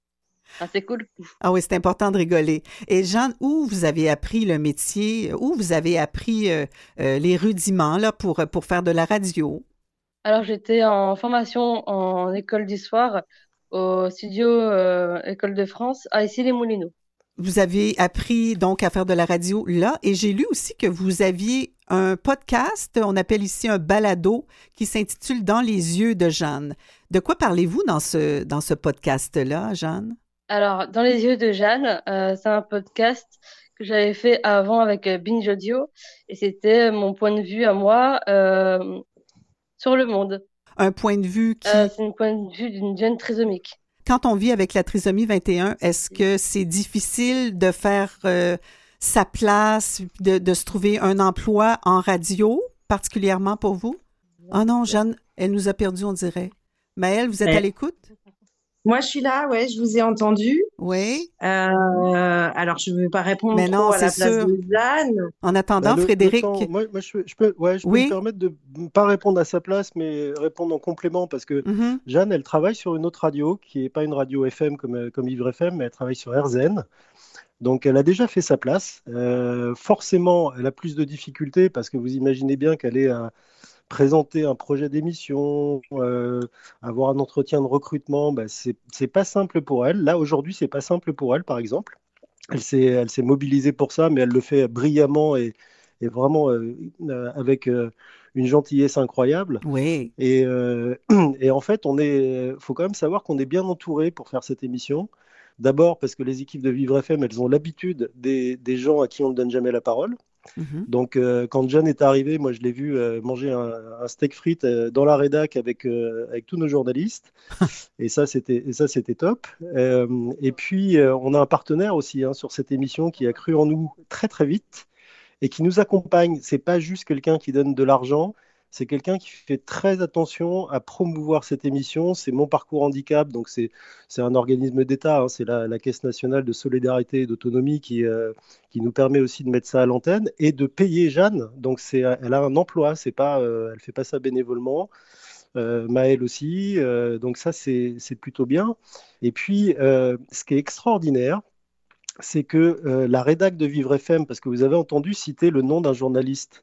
Ah, c'est cool Ah oui, c'est important de rigoler. Et Jeanne, où vous avez appris le métier, où vous avez appris euh, euh, les rudiments là, pour, pour faire de la radio? Alors, j'étais en formation en école d'histoire au studio euh, École de France à Issy-les-Moulineaux. Vous avez appris donc à faire de la radio là, et j'ai lu aussi que vous aviez un podcast, on appelle ici un balado, qui s'intitule Dans les yeux de Jeanne. De quoi parlez-vous dans ce, dans ce podcast-là, Jeanne? Alors, Dans les yeux de Jeanne, euh, c'est un podcast que j'avais fait avant avec euh, Binge Audio et c'était mon point de vue à moi euh, sur le monde. Un point de vue qui... Euh, c'est un point de vue d'une jeune trisomique. Quand on vit avec la trisomie 21, est-ce que c'est difficile de faire euh, sa place, de, de se trouver un emploi en radio, particulièrement pour vous? Ah non, Jeanne, elle nous a perdu, on dirait. Maëlle, vous êtes Ouais. à l'écoute? Moi, je suis là, ouais, je vous ai entendu. Oui. Euh, alors, je ne vais pas répondre Mais non, trop à la c'est place sûr. de Jeanne. En attendant, Bah, le- le Frédéric. temps- moi, moi, je, je peux, ouais, je peux Oui. me permettre de ne pas répondre à sa place, mais répondre en complément parce que Mhm. Jeanne, elle travaille sur une autre radio qui n'est pas une radio FM comme, euh, comme Ivre FM, mais elle travaille sur RZN. Donc, elle a déjà fait sa place. Euh, forcément, elle a plus de difficultés parce que vous imaginez bien qu'elle est à présenter un projet d'émission, euh, avoir un entretien de recrutement, bah, c'est pas simple pour elle. Là, aujourd'hui, c'est pas simple pour elle, par exemple. Elle s'est mobilisée pour ça, mais elle le fait brillamment et, et vraiment euh, euh, avec euh, une gentillesse incroyable. Oui. Et, et en fait, on est, faut quand même savoir qu'on est bien entouré pour faire cette émission. D'abord parce que les équipes de Vivre FM, elles ont l'habitude des, des gens à qui on ne donne jamais la parole. Mhm. Donc, euh, quand Jeanne est arrivée, moi, je l'ai vu euh, manger un, un steak frites euh, dans la rédac avec, euh, avec tous nos journalistes. et ça, c'était, et ça, c'était top. Et puis, on a un partenaire aussi hein, sur cette émission qui a cru en nous très, très vite et qui nous accompagne. C'est pas juste quelqu'un qui donne de l'argent. C'est quelqu'un qui fait très attention à promouvoir cette émission. C'est Mon Parcours Handicap, donc c'est un organisme d'État, hein, c'est la, la Caisse nationale de solidarité et d'autonomie qui, euh, qui nous permet aussi de mettre ça à l'antenne et de payer Jeanne. Donc elle a un emploi, c'est pas, euh, elle fait pas ça bénévolement. Euh, Maëlle aussi, euh, donc ça c'est plutôt bien. Et puis ce qui est extraordinaire, c'est que la rédac de Vivre FM, parce que vous avez entendu citer le nom d'un journaliste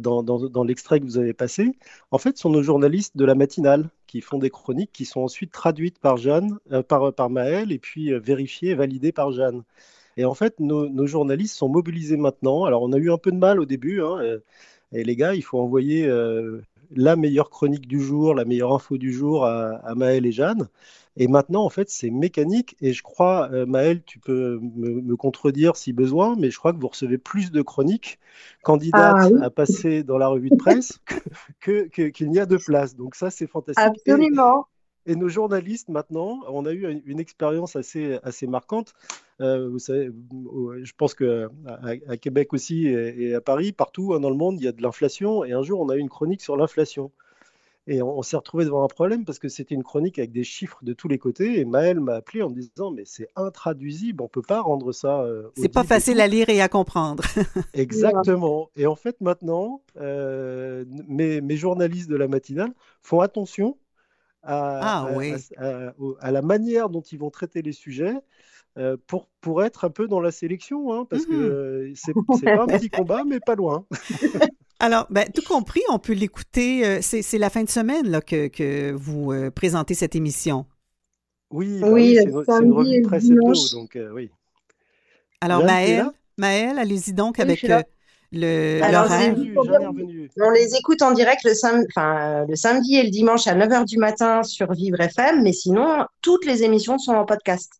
dans, dans- l'extrait que vous avez passé, en fait, sont nos journalistes de la matinale qui font des chroniques qui sont ensuite traduites par Jeanne, euh, par, par Maëlle, et puis euh, vérifiées validées par Jeanne. Et en fait, nos, journalistes sont mobilisés maintenant. Alors, on a eu un peu de mal au début, hein, euh, et les gars, il faut envoyer euh, la meilleure chronique du jour, la meilleure info du jour à, à Maëlle et Jeanne. Et maintenant, en fait, c'est mécanique. Et je crois, euh, Maëlle, tu peux me, me contredire si besoin, mais je crois que vous recevez plus de chroniques candidates Ah oui. à passer dans la revue de presse que, que- qu'il n'y a de place. Donc ça, c'est fantastique. Absolument. et nos journalistes, maintenant, on a eu une, une expérience assez, assez marquante. Euh, vous savez, je pense qu'à à Québec aussi et, et à Paris, partout hein, dans le monde, il y a de l'inflation. Et un jour, on a eu une chronique sur l'inflation. Et on, s'est retrouvé devant un problème parce que c'était une chronique avec des chiffres de tous les côtés. Et Maël m'a appelé en me disant Mais c'est intraduisible, on ne peut pas rendre ça. Euh, c'est pas facile à lire et à comprendre. Exactement. Et en fait, maintenant, euh, mes, mes, journalistes de la matinale font attention à, ah, à, la manière dont ils vont traiter les sujets. Euh, pour, pour être un peu dans la sélection, hein, parce que mmh. c'est pas un petit combat, mais pas loin. Alors, ben, tout compris, on peut l'écouter. Euh, c'est la fin de semaine là, que, que vous euh, présentez cette émission. Oui, bah oui, c'est une, revue presse donc oui. Alors, Maëlle, Maëlle allez-y donc avec le, Alors, On les écoute en direct le, sam... enfin, le samedi et le dimanche à 9h du matin sur Vivre FM, mais sinon, toutes les émissions sont en podcast.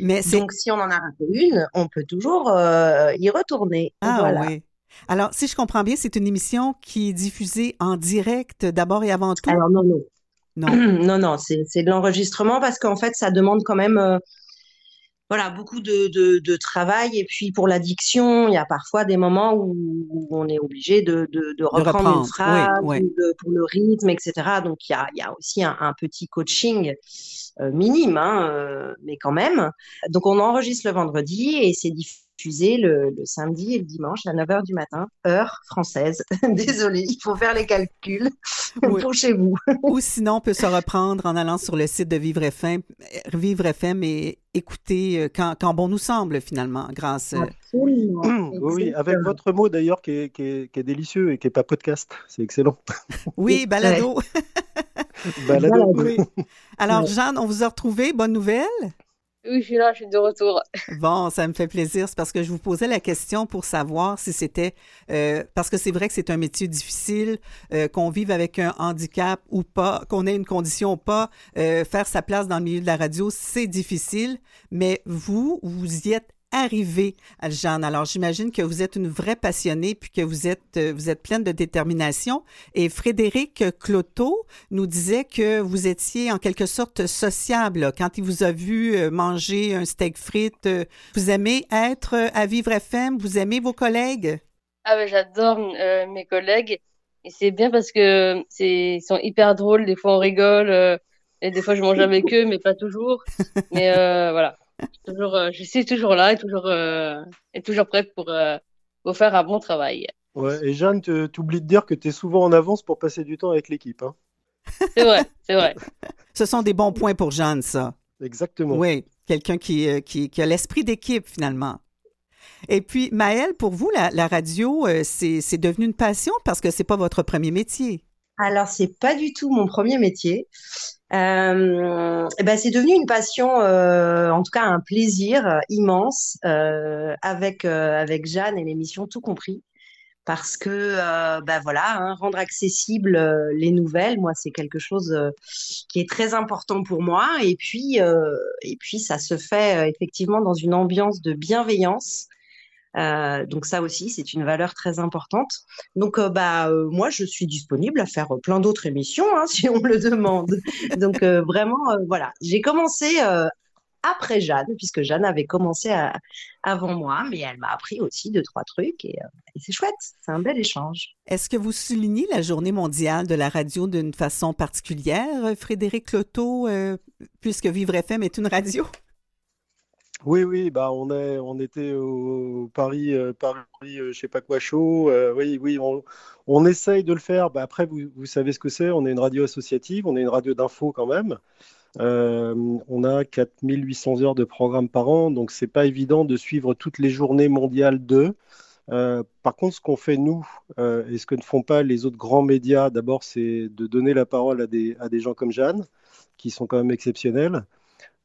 Mais Donc, si on en a raté une, on peut toujours euh, y retourner. Ah oui. Alors, si je comprends bien, c'est une émission qui est diffusée en direct d'abord et avant tout? Alors, non, non. Non, non, non c'est de l'enregistrement parce qu'en fait, ça demande quand même euh, voilà, beaucoup de, de, travail. Et puis, pour l'addiction, il y a parfois des moments où, on est obligé de, de reprendre, une phrase pour le rythme, etc. Donc, il y a, il y a aussi un, un petit coaching euh, minime, hein, euh, mais quand même. Donc on enregistre le vendredi et c'est diffusé le, samedi et le dimanche à 9h du matin, heure française. Désolée, il faut faire les calculs pour chez vous. Ou sinon, on peut se reprendre en allant sur le site de Vivre FM, Vivre FM et écouter euh, quand, quand bon nous semble finalement, grâce. Absolument. Oui, avec votre mot d'ailleurs qui est, qui, est, qui est, délicieux et qui n'est pas podcast. C'est excellent. Oui, balado. balado. Oui. Alors, Jeanne, on vous a retrouvé. Bonne nouvelle? Oui, je suis là, je suis de retour. Bon, ça me fait plaisir. C'est parce que je vous posais la question pour savoir si c'était. Euh, parce que c'est vrai que c'est un métier difficile, euh, qu'on vive avec un handicap ou pas, qu'on ait une condition ou pas. Euh, faire sa place dans le milieu de la radio, c'est difficile. Mais vous, vous y êtes arrivé, Jeanne. Alors, j'imagine que vous êtes une vraie passionnée puis que vous êtes, euh, vous êtes pleine de détermination. Et Frédéric Cloteau nous disait que vous étiez en quelque sorte sociable quand il vous a vu euh, manger un steak frites. Euh, vous aimez être à Vivre FM? Vous aimez vos collègues? Ah ben, j'adore mes collègues. Et c'est bien parce que c'est, ils sont hyper drôles. Des fois, on rigole. et des fois, je mange avec eux, mais pas toujours. Mais voilà toujours, euh, je suis toujours là et toujours, euh, et toujours prête pour, euh, pour faire un bon travail. Ouais, et Jeanne, tu oublies de dire que tu es souvent en avance pour passer du temps avec l'équipe. Hein. C'est vrai, c'est vrai. Ce sont des bons points pour Jeanne, ça. Exactement. Oui, quelqu'un qui, qui, qui, a l'esprit d'équipe, finalement. Et puis, Maëlle, pour vous, la, la radio, c'est devenu une passion parce que c'est pas votre premier métier? Alors, c'est pas du tout mon premier métier. Euh, eh ben, c'est devenu une passion, euh, en tout cas un plaisir euh, immense euh, avec euh, avec Jeanne et l'émission Tout compris, parce que ben voilà, hein, rendre accessible les nouvelles, moi c'est quelque chose qui est très important pour moi, et puis et puis ça se fait effectivement dans une ambiance de bienveillance. Euh, donc ça aussi, c'est une valeur très importante. Donc euh, bah euh, moi, je suis disponible à faire plein d'autres émissions hein, si on me le demande. donc vraiment, voilà, j'ai commencé après Jeanne, puisque Jeanne avait commencé avant moi, mais elle m'a appris aussi deux, trois trucs et, et c'est chouette, c'est un bel échange. Est-ce que vous soulignez la journée mondiale de la radio d'une façon particulière, Frédéric Loto, puisque Vivre FM est une radio? Oui, oui, bah on est, on était au Paris, euh, Paris, euh, je sais pas quoi chaud. Euh, oui, oui, on, on, essaye de le faire. Bah, après, vous, savez ce que c'est. On est une radio associative, on est une radio d'info quand même. on a 4800 heures de programme par an, donc c'est pas évident de suivre toutes les journées mondiales de. par contre, ce qu'on fait nous et ce que ne font pas les autres grands médias, d'abord, c'est de donner la parole à des, à des gens comme Jeanne, qui sont quand même exceptionnels.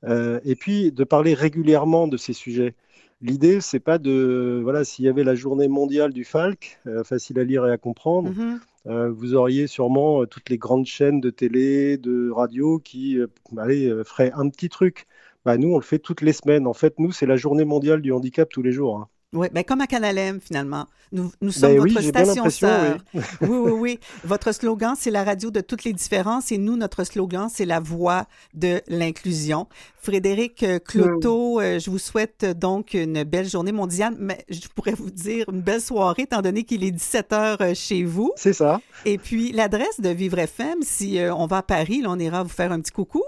Euh, et puis de parler régulièrement de ces sujets. L'idée, c'est pas de voilà, s'il y avait la journée mondiale du Falc, euh, facile à lire et à comprendre, mm-hmm. euh, vous auriez sûrement toutes les grandes chaînes de télé, de radio qui allez, feraient un petit truc. Bah, nous, on le fait toutes les semaines. En fait, nous, c'est la journée mondiale du handicap tous les jours. Hein. Oui, ben comme à Canal M, finalement. Nous, nous sommes Ben oui, votre station sœur. oui. oui, oui, oui. Votre slogan, c'est la radio de toutes les différences et nous, notre slogan, c'est la voix de l'inclusion. Frédéric euh, Cloteau, euh, je vous souhaite euh, donc une belle journée mondiale, mais je pourrais vous dire une belle soirée, étant donné qu'il est 17 heures chez vous. C'est ça. Et puis, l'adresse de Vivre FM, si on va à Paris, là, on ira vous faire un petit coucou.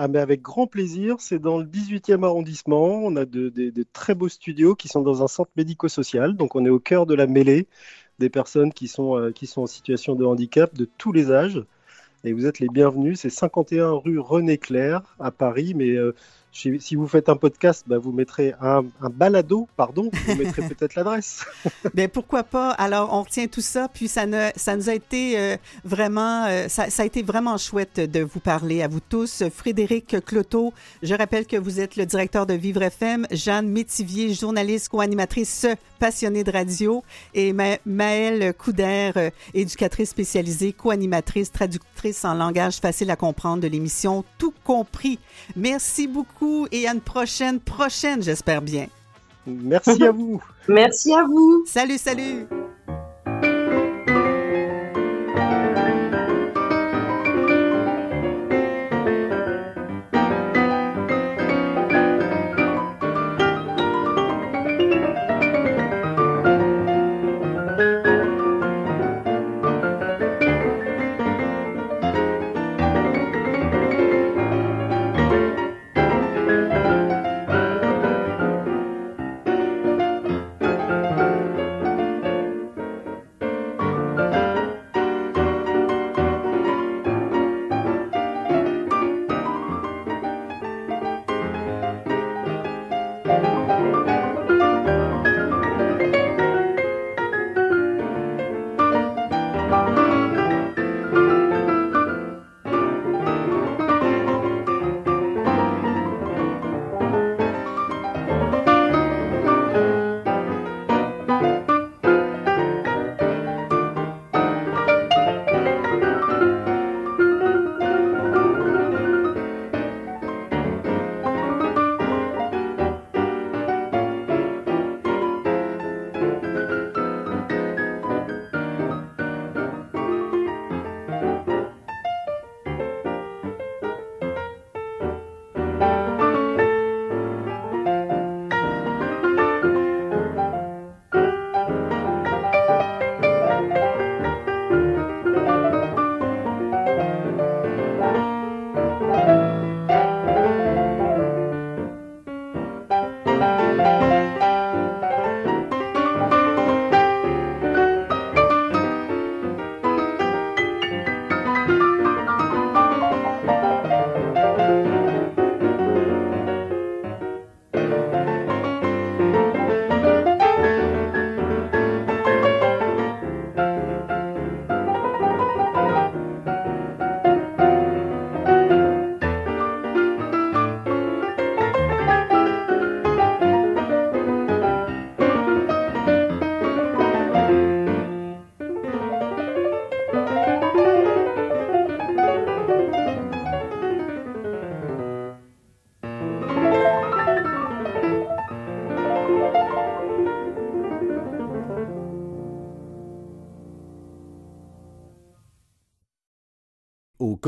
Ah, mais avec grand plaisir, c'est dans le 18e arrondissement. On a de, très beaux studios qui sont dans un centre médico-social. Donc, on est au cœur de la mêlée des personnes qui sont, euh, en situation de handicap de tous les âges. Et vous êtes les bienvenus. C'est 51 rue René Clair à Paris. Mais euh, si vous faites un podcast, bah, vous mettrez un, un balado, pardon, vous mettrez peut-être l'adresse. Ben pourquoi pas? Alors on retient tout ça, puis ça ne, ça nous a été euh, vraiment, euh, ça, ça a été vraiment chouette de vous parler à vous tous. Frédéric Cloteau, je rappelle que vous êtes le directeur de Vivre FM, Jeanne Métivier, journaliste, co-animatrice passionnée de radio, et Ma- Maëlle Couder, euh, éducatrice spécialisée, co-animatrice, traductrice en langage facile à comprendre de l'émission Tout compris. Merci beaucoup et à une prochaine, prochaine, j'espère bien. Merci à vous. Merci à vous. Salut, salut.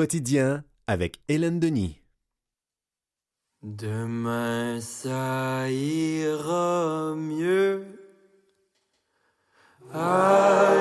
Quotidien avec Hélène Denis. Demain ça ira mieux. Alléluia.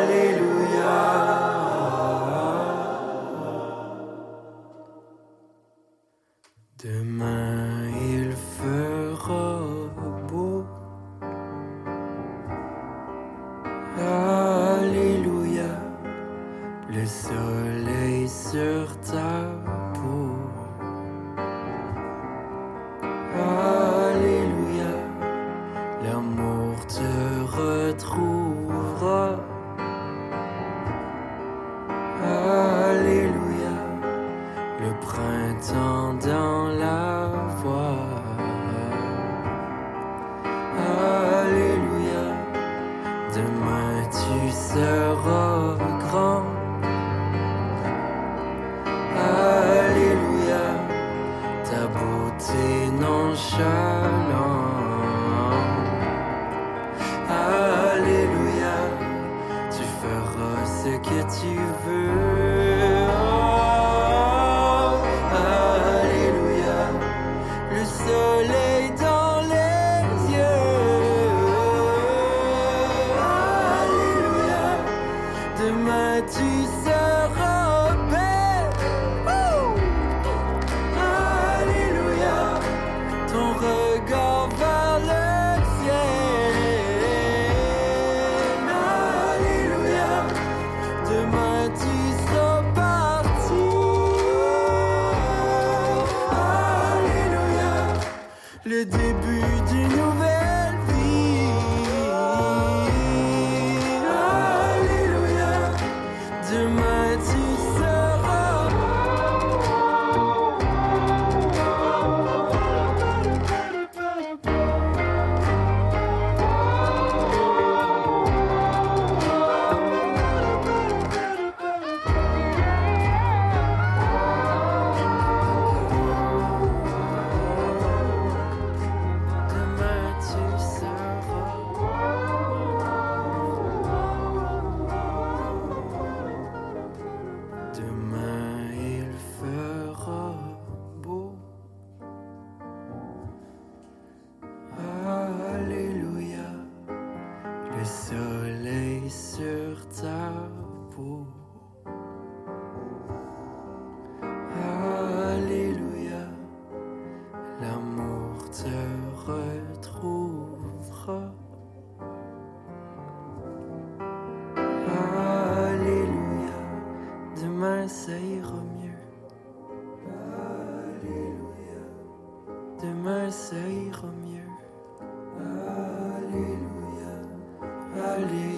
darling.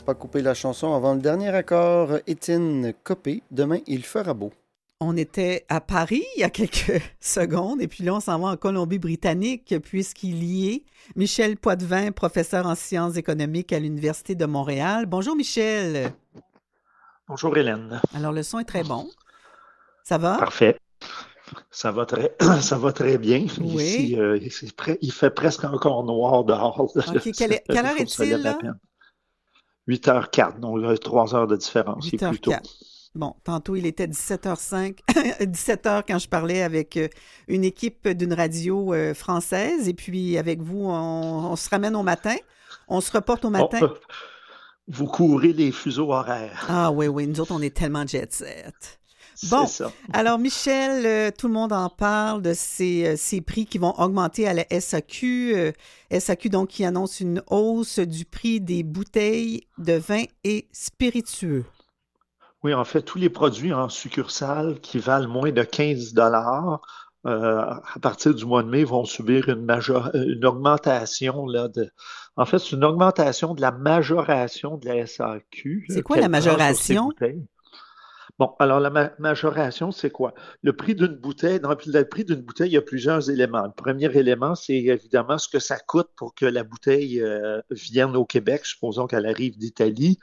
Pas couper la chanson avant le dernier accord. Étienne Copé, demain il fera beau. On était à Paris il y a quelques secondes et puis là, on s'en va en Colombie-Britannique puisqu'il y est Michel Poitvin, professeur en sciences économiques à l'Université de Montréal. Bonjour Michel. Bonjour Hélène. Alors, le son est très bon. Ça va? Parfait. Ça va très, ça va très bien. Oui. Ici, euh, il fait presque encore noir dehors. OK. Quelle, quelle heure est-il, là? 8h04, donc il y a 3 heures de différence. Il est plus tôt. 8h04. Bon, tantôt, il était 17h05, 17h quand je parlais avec euh, une équipe d'une radio euh, française. Et puis, avec vous, on, on se ramène au matin. On se reporte au matin. Bon, euh, vous courez les fuseaux horaires. Ah oui, oui, nous autres, on est tellement jet set. Bon, ça. alors Michel, euh, tout le monde en parle de ces, euh, ces prix qui vont augmenter à la SAQ. euh, SAQ, donc, qui annonce une hausse du prix des bouteilles de vin et spiritueux. Oui, en fait, tous les produits en succursale qui valent moins de 15 dollars euh, à partir du mois de mai vont subir une, major- une augmentation là, de. En fait, c'est une augmentation de la majoration de la SAQ. C'est quoi la majoration? Bon, alors la ma- majoration, c'est quoi? Le prix d'une bouteille, le prix d'une bouteille, il y a plusieurs éléments. Le premier élément, c'est évidemment ce que ça coûte pour que la bouteille euh, vienne au Québec. Supposons qu'elle arrive d'Italie.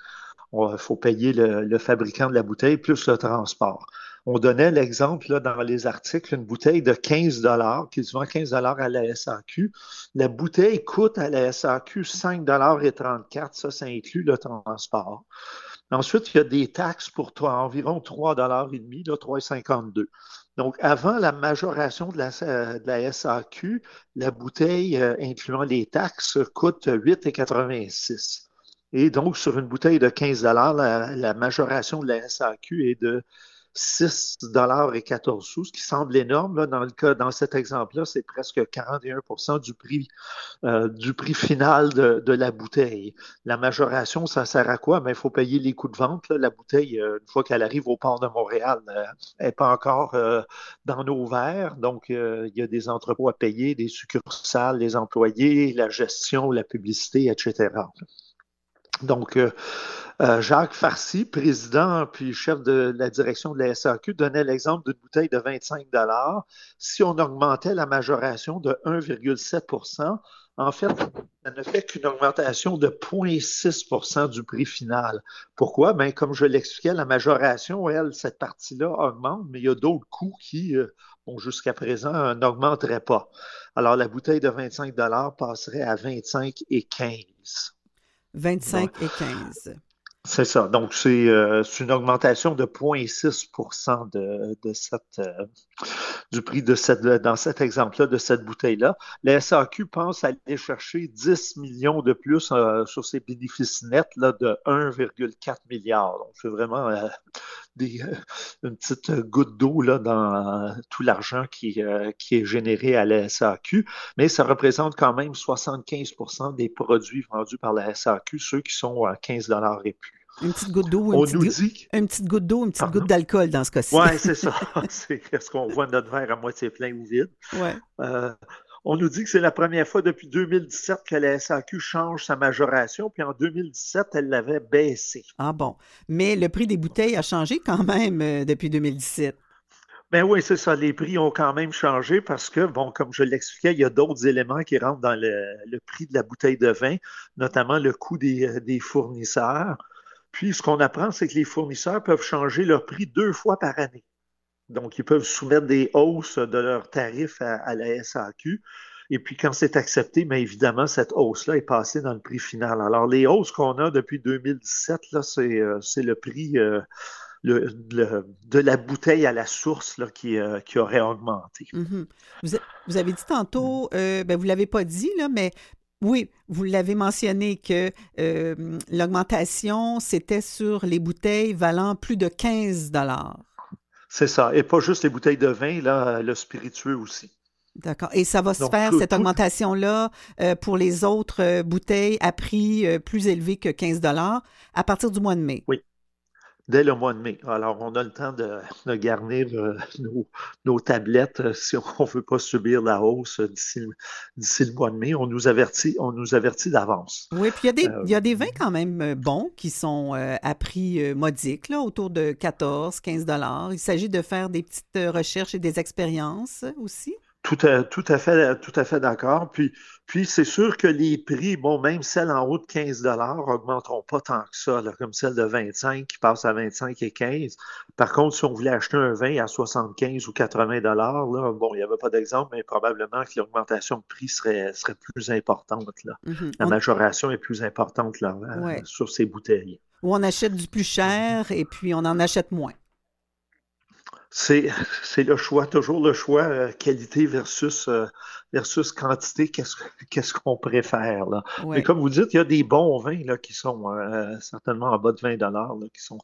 Il faut payer le, fabricant de la bouteille plus le transport. On donnait l'exemple dans les articles, une bouteille de 15 qui se vend 15 à la SAQ. La bouteille coûte à la SAQ 5,34 Ça, ça inclut le transport. Ensuite, il y a des taxes pour environ 3,5 là, 3,52 donc, avant la majoration de la, de la SAQ, la bouteille, euh, incluant les taxes, coûte 8,86. Et donc, sur une bouteille de 15 la, la majoration de la SAQ est de 6 et 14 sous, ce qui semble énorme. Là, dans, le cas, dans cet exemple-là, c'est presque 41 du prix, euh, du prix final de, la bouteille. La majoration, ça sert à quoi? Ben, il faut payer les coûts de vente. La bouteille, euh, une fois qu'elle arrive au port de Montréal, n'est pas encore euh, dans nos verres. Donc, euh, il y a des entrepôts à payer, des succursales, les employés, la gestion, la publicité, etc. Donc, euh, euh, Jacques Farcy, président puis chef de la direction de la SAQ, donnait l'exemple d'une bouteille de 25 Si on augmentait la majoration de 1,7% en fait, ça ne fait qu'une augmentation de 0,6% du prix final. Pourquoi? Bien, comme je l'expliquais, la majoration, elle, cette partie-là augmente, mais il y a d'autres coûts qui, euh, jusqu'à présent, n'augmenteraient pas. Alors, la bouteille de 25 passerait à 25 et 15. 25 et 15. C'est ça. Donc, c'est euh, une augmentation de 0,6 de, de cette, euh, du prix de cette, dans cet exemple-là, de cette bouteille-là. La SAQ pense aller chercher 10 millions de plus euh, sur ses bénéfices nets là, de 1,4 milliard. Donc, c'est vraiment des, une petite goutte d'eau dans tout l'argent qui, qui est généré à la SAQ. Mais ça représente quand même 75% des produits vendus par la SAQ, ceux qui sont à 15 et plus. Une petite goutte d'eau, une, petite, une petite goutte d'eau, une petite goutte d'alcool dans ce cas-ci. Oui, c'est ça. c'est ce qu'on voit notre verre à moitié plein ou vide. Ouais. Euh, on nous dit que c'est la première fois depuis 2017 que la SAQ change sa majoration, puis en 2017, elle l'avait baissé. Ah bon. Mais le prix des bouteilles a changé quand même euh, depuis 2017. Ben oui, c'est ça. Les prix ont quand même changé parce que, bon, comme je l'expliquais, il y a d'autres éléments qui rentrent dans le, prix de la bouteille de vin, notamment le coût des, des fournisseurs. Puis, ce qu'on apprend, c'est que les fournisseurs peuvent changer leur prix deux fois par année. Donc, ils peuvent soumettre des hausses de leurs tarifs à, la SAQ. Et puis, quand c'est accepté, bien évidemment, cette hausse-là est passée dans le prix final. Alors, les hausses qu'on a depuis 2017, là, c'est, euh, le prix euh, de la bouteille à la source euh, qui aurait augmenté. Mm-hmm. vous, avez dit tantôt, ben, vous ne l'avez pas dit, là, mais oui, vous l'avez mentionné que euh, l'augmentation, c'était sur les bouteilles valant plus de 15 dollars. C'est ça. Et pas juste les bouteilles de vin, là, le spiritueux aussi. D'accord. Et ça va se faire, cette augmentation-là, euh, pour les autres euh, bouteilles à prix plus élevé que 15 dollars à partir du mois de mai? Oui dès le mois de mai. Alors, on a le temps de, garnir euh, nos, tablettes euh, si on ne veut pas subir la hausse d'ici le mois de mai. On nous avertit, on nous avertit d'avance. Oui, puis il y, a des, y a des vins quand même bons qui sont à prix modique, là, autour de 14, 15 dollars. Il s'agit de faire des petites recherches et des expériences aussi. Tout à, tout à fait, tout à fait d'accord. Puis, puis c'est sûr que les prix, bon, même celles en haut de 15 augmenteront pas tant que ça, comme celle de 25 qui passe à 25 et 15. Par contre, si on voulait acheter un vin à 75 ou 80 là, bon, il n'y avait pas d'exemple, mais probablement que l'augmentation de prix serait, serait plus importante. Là. Mm-hmm. La majoration est plus importante là, euh, sur ces bouteilles. Ou on achète du plus cher et puis on en achète moins c'est, le choix, toujours le choix euh, qualité versus, euh, versus quantité, qu'est-ce, qu'est-ce qu'on préfère. Là? Mais comme vous dites, il y a des bons vins là, qui sont euh, certainement en bas de 20 là, qui sont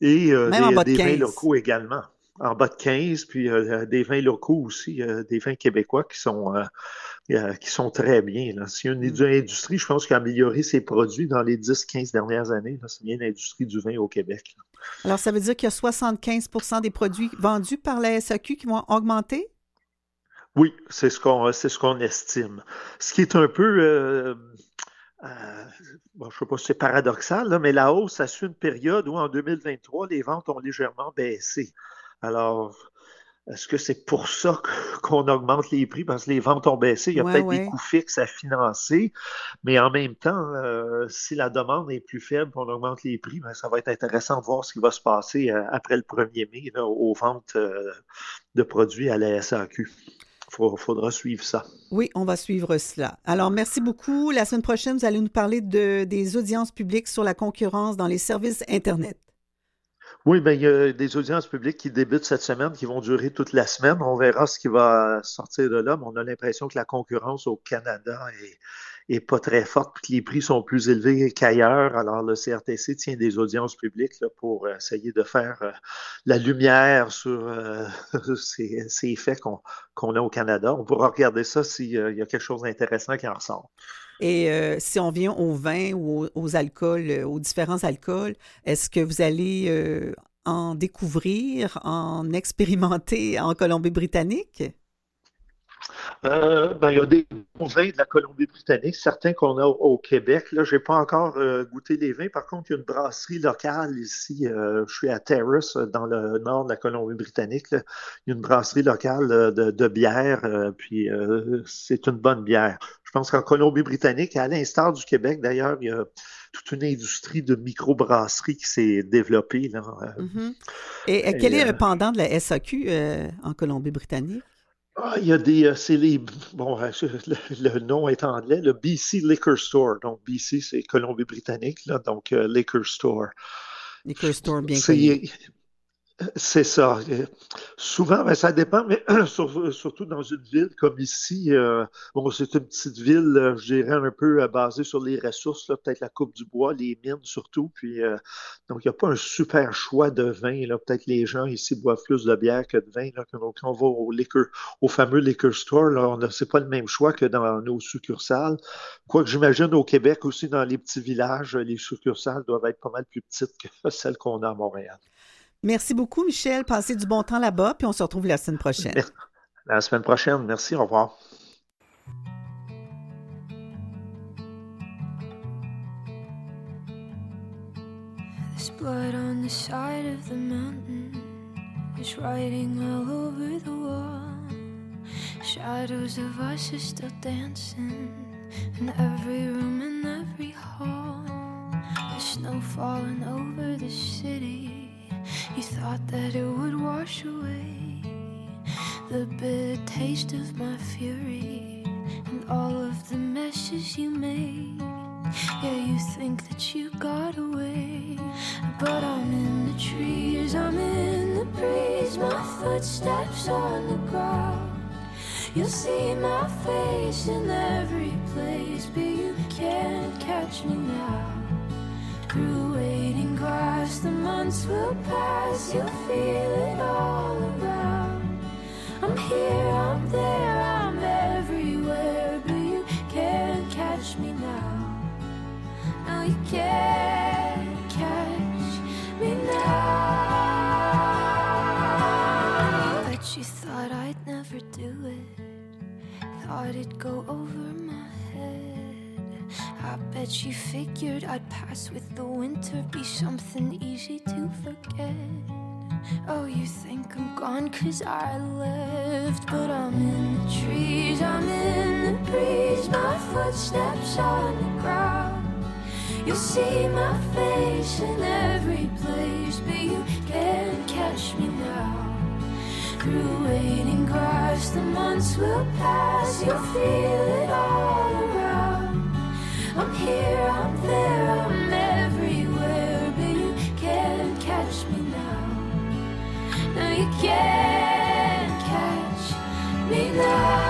et des, vins locaux également. En bas de 15, puis des vins locaux aussi, des vins québécois qui sont, qui sont très bien. Là. Si une mm. industrie, je pense, qui a amélioré ses produits dans les 10-15 dernières années, c'est bien l'industrie du vin au Québec. Alors, ça veut dire qu'il y a 75% des produits vendus par la SAQ qui vont augmenter? Oui, c'est ce qu'on ce estime. Ce qui est un peu, euh, euh, je ne sais pas si c'est paradoxal, mais la hausse, ça suit une période où en 2023, les ventes ont légèrement baissé. Alors, est-ce que c'est pour ça qu'on augmente les prix? Parce que les ventes ont baissé. Il y a peut-être des coûts fixes à financer. Mais en même temps, euh, si la demande est plus faible on augmente les prix, ben, ça va être intéressant de voir ce qui va se passer euh, après le 1er mai aux ventes euh, de produits à la SAQ. Il faudra suivre ça. Oui, on va suivre cela. Alors, merci beaucoup. La semaine prochaine, vous allez nous parler de, des audiences publiques sur la concurrence dans les services Internet. Oui, bien, il y a des audiences publiques qui débutent cette semaine, qui vont durer toute la semaine. On verra ce qui va sortir de là, mais on a l'impression que la concurrence au Canada est, pas très forte, puis que les prix sont plus élevés qu'ailleurs. Alors, le CRTC tient des audiences publiques pour essayer de faire euh, la lumière sur euh, ces, effets qu'on a au Canada. On pourra regarder ça s'il y a quelque chose d'intéressant qui en ressort. Et euh, si on vient au vin ou aux, alcools, euh, aux différents alcools, est-ce que vous allez euh, en découvrir, en expérimenter en Colombie-Britannique? Euh, ben, il y a des bons vins de la Colombie-Britannique, certains qu'on a au Québec. Là, je n'ai pas encore euh, goûté les vins. Par contre, il y a une brasserie locale ici. Euh, je suis à Terrace, dans le nord de la Colombie-Britannique. Il y a une brasserie locale de, de bière, puis c'est une bonne bière. Je pense qu'en Colombie-Britannique, à l'instar du Québec, d'ailleurs, il y a toute une industrie de microbrasserie qui s'est développée. Là. Mm-hmm. Et, quel est le pendant de la SAQ en Colombie-Britannique? Ah, il y a des. Euh, c'est les. Bon, euh, le, nom est anglais, le BC Liquor Store. Donc, BC, c'est Colombie-Britannique, là, donc euh, Liquor Store. Liquor Store, bien connu. C'est ça. Souvent, ben, ça dépend, mais surtout dans une ville comme ici, euh, bon, c'est une petite ville, euh, je dirais, un peu euh, basée sur les ressources, peut-être la coupe du bois, les mines surtout. Puis, donc, il n'y a pas un super choix de vin. Peut-être les gens ici boivent plus de bière que de vin. Quand on va au, liquor, au fameux liquor store, ce n'est pas le même choix que dans nos succursales. Quoique j'imagine au Québec aussi, dans les petits villages, les succursales doivent être pas mal plus petites que celles qu'on a à Montréal. Merci beaucoup, Michel. Passez du bon temps là-bas, puis on se retrouve la semaine prochaine. La semaine prochaine. Merci. Au revoir. There's blood on the side of the mountain. It's writing all over the wall. Shadows of us are still dancing in every room and every hall. The snow falling over the city. You thought that it would wash away the bitter taste of my fury and all of the messes you made. Yeah, you think that you got away, but I'm in the trees, I'm in the breeze, my footsteps on the ground. You'll see my face in every place, but you can't catch me now. Through waiting grass, the months will pass, you'll feel it all around. I'm here, I'm there, I'm everywhere, but you can't catch me now. No, you can't catch me now. But you thought I'd never do it, thought it'd go over my I bet you figured I'd pass with the winter, be something easy to forget. Oh, you think I'm gone cause I left, but I'm in the trees, I'm in the breeze, my footsteps on the ground. You'll see my face in every place, but you can't catch me now. Through waiting grass, the months will pass, you'll feel it all around. I'm here, I'm there, I'm everywhere, but you can't catch me now. No, you can't catch me now.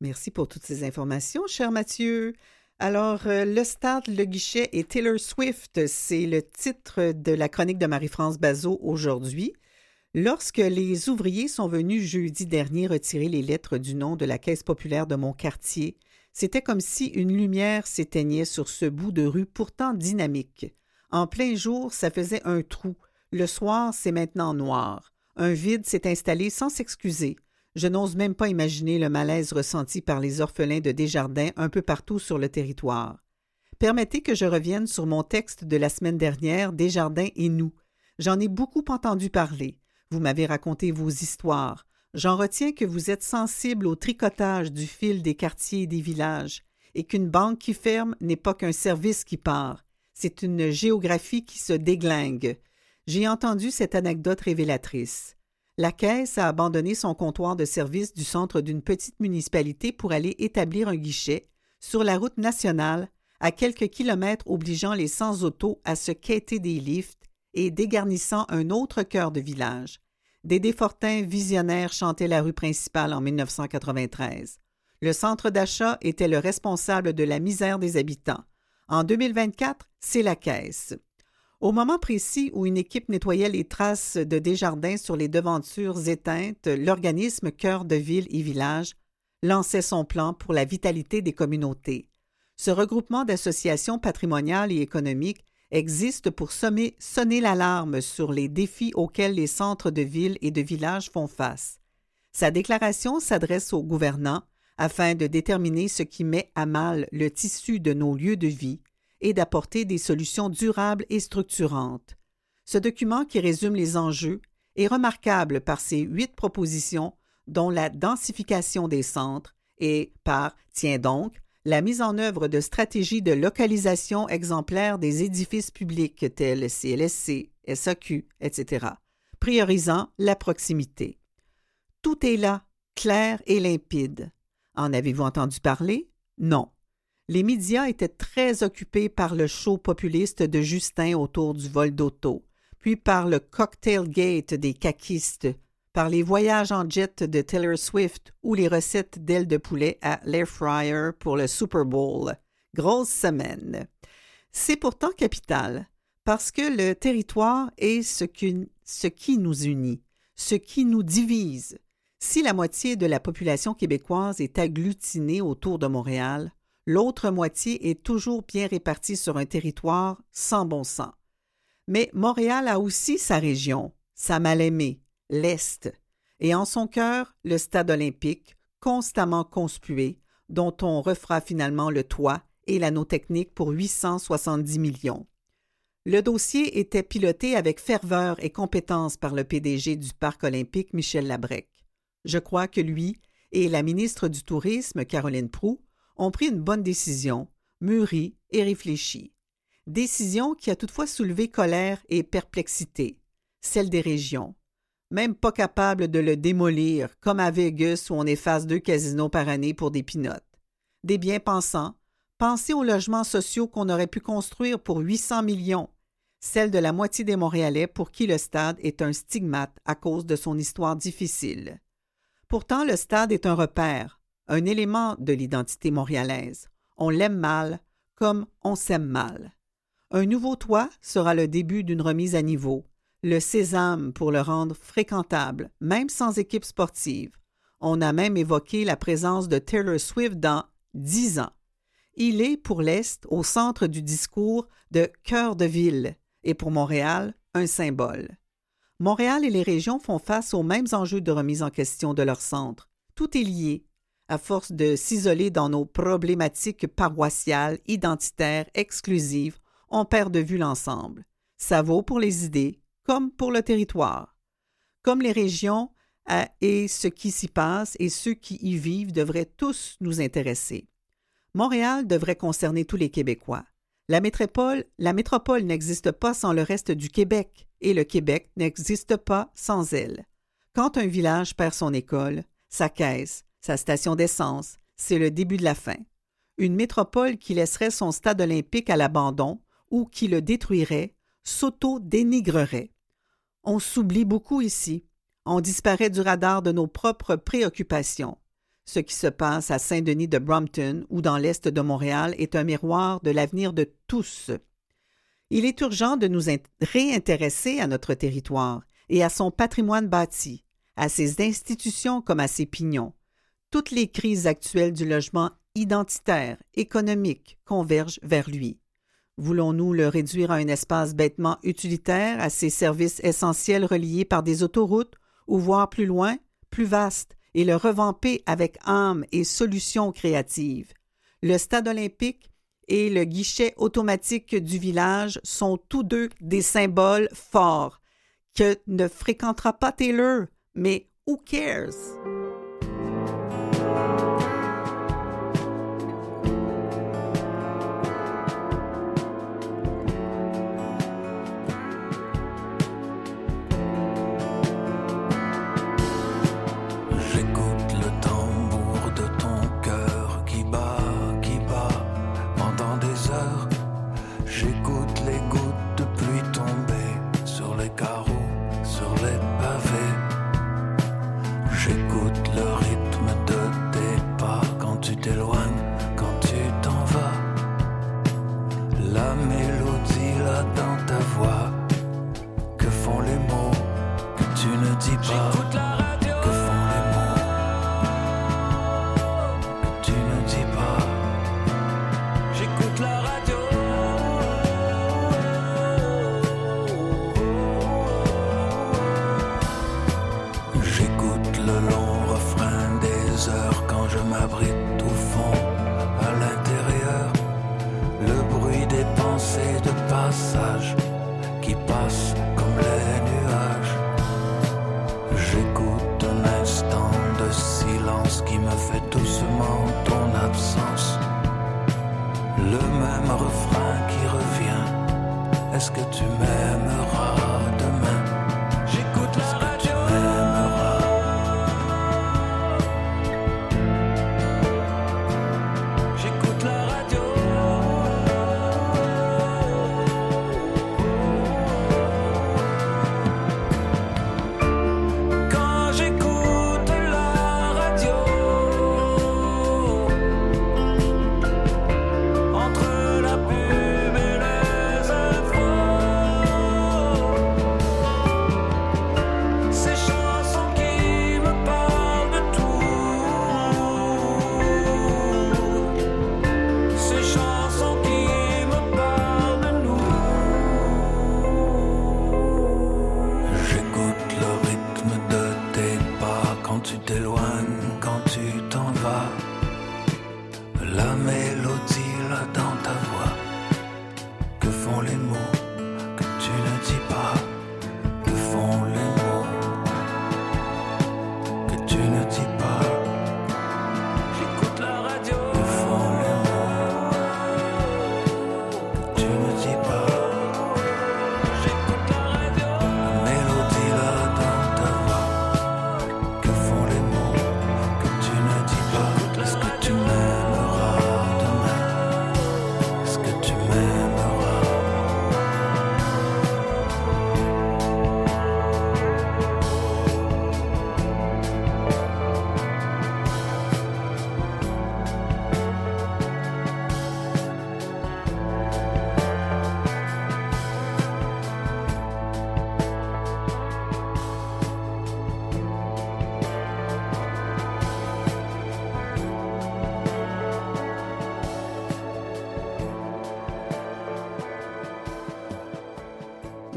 Merci pour toutes ces informations, cher Mathieu. Alors, euh, le stade, le guichet et Taylor Swift, c'est le titre de la chronique de Marie-France Bazot aujourd'hui. Lorsque les ouvriers sont venus jeudi dernier retirer les lettres du nom de la Caisse populaire de mon quartier, c'était comme si une lumière s'éteignait sur ce bout de rue pourtant dynamique. En plein jour, ça faisait un trou. Le soir, c'est maintenant noir. Un vide s'est installé sans s'excuser. Je n'ose même pas imaginer le malaise ressenti par les orphelins de Desjardins un peu partout sur le territoire. Permettez que je revienne sur mon texte de la semaine dernière, Desjardins et nous. J'en ai beaucoup entendu parler. Vous m'avez raconté vos histoires. J'en retiens que vous êtes sensible au tricotage du fil des quartiers et des villages, et qu'une banque qui ferme n'est pas qu'un service qui part. C'est une géographie qui se déglingue. J'ai entendu cette anecdote révélatrice. La Caisse a abandonné son comptoir de service du centre d'une petite municipalité pour aller établir un guichet sur la route nationale à quelques kilomètres obligeant les sans-auto à se quêter des lifts et dégarnissant un autre cœur de village. Des défortins visionnaires chantaient la rue principale en 1993. Le centre d'achat était le responsable de la misère des habitants. En 2024, c'est la caisse. Au moment précis où une équipe nettoyait les traces de Desjardins sur les devantures éteintes, l'organisme Cœur de ville et village lançait son plan pour la vitalité des communautés. Ce regroupement d'associations patrimoniales et économiques existe pour sommer, sonner l'alarme sur les défis auxquels les centres de villes et de villages font face. Sa déclaration s'adresse aux gouvernants afin de déterminer ce qui met à mal le tissu de nos lieux de vie et d'apporter des solutions durables et structurantes. Ce document qui résume les enjeux est remarquable par ses huit propositions, dont la densification des centres et par, tiens donc, la mise en œuvre de stratégies de localisation exemplaires des édifices publics tels CLSC, SAQ, etc., priorisant la proximité. Tout est là, clair et limpide. En avez-vous entendu parler? Non les médias étaient très occupés par le show populiste de Justin autour du vol d'auto, puis par le cocktail gate des caquistes, par les voyages en jet de Taylor Swift ou les recettes d'ailes de poulet à l'air fryer pour le Super Bowl. Grosse semaine. C'est pourtant capital, parce que le territoire est ce, ce qui nous unit, ce qui nous divise. Si la moitié de la population québécoise est agglutinée autour de Montréal, l'autre moitié est toujours bien répartie sur un territoire sans bon sens. Mais Montréal a aussi sa région, sa mal-aimée, l'Est, et en son cœur, le stade olympique, constamment conspué, dont on refera finalement le toit et l'anneau technique pour 870 millions. Le dossier était piloté avec ferveur et compétence par le PDG du Parc olympique, Michel Labrec. Je crois que lui et la ministre du Tourisme, Caroline Proux, ont pris une bonne décision, mûrie et réfléchie. Décision qui a toutefois soulevé colère et perplexité, celle des régions. Même pas capable de le démolir, comme à Vegas où on efface deux casinos par année pour des pinottes. Des bien-pensants, pensez aux logements sociaux qu'on aurait pu construire pour 800 millions, celle de la moitié des Montréalais pour qui le stade est un stigmate à cause de son histoire difficile. Pourtant, le stade est un repère, un élément de l'identité montréalaise. On l'aime mal comme on s'aime mal. Un nouveau toit sera le début d'une remise à niveau, le sésame pour le rendre fréquentable, même sans équipe sportive. On a même évoqué la présence de Taylor Swift dans dix ans. Il est, pour l'Est, au centre du discours de cœur de ville et pour Montréal, un symbole. Montréal et les régions font face aux mêmes enjeux de remise en question de leur centre. Tout est lié, à force de s'isoler dans nos problématiques paroissiales, identitaires, exclusives, on perd de vue l'ensemble. Ça vaut pour les idées comme pour le territoire. Comme les régions et ce qui s'y passe et ceux qui y vivent devraient tous nous intéresser. Montréal devrait concerner tous les Québécois. La métropole, la métropole n'existe pas sans le reste du Québec et le Québec n'existe pas sans elle. Quand un village perd son école, sa caisse, sa station d'essence, c'est le début de la fin. Une métropole qui laisserait son stade olympique à l'abandon ou qui le détruirait s'auto-dénigrerait. On s'oublie beaucoup ici. On disparaît du radar de nos propres préoccupations. Ce qui se passe à Saint-Denis de Brompton ou dans l'est de Montréal est un miroir de l'avenir de tous. Il est urgent de nous réintéresser à notre territoire et à son patrimoine bâti, à ses institutions comme à ses pignons. Toutes les crises actuelles du logement identitaire, économique, convergent vers lui. Voulons-nous le réduire à un espace bêtement utilitaire, à ses services essentiels reliés par des autoroutes, ou voir plus loin, plus vaste, et le revamper avec âme et solutions créatives? Le stade olympique et le guichet automatique du village sont tous deux des symboles forts que ne fréquentera pas Taylor, mais who cares?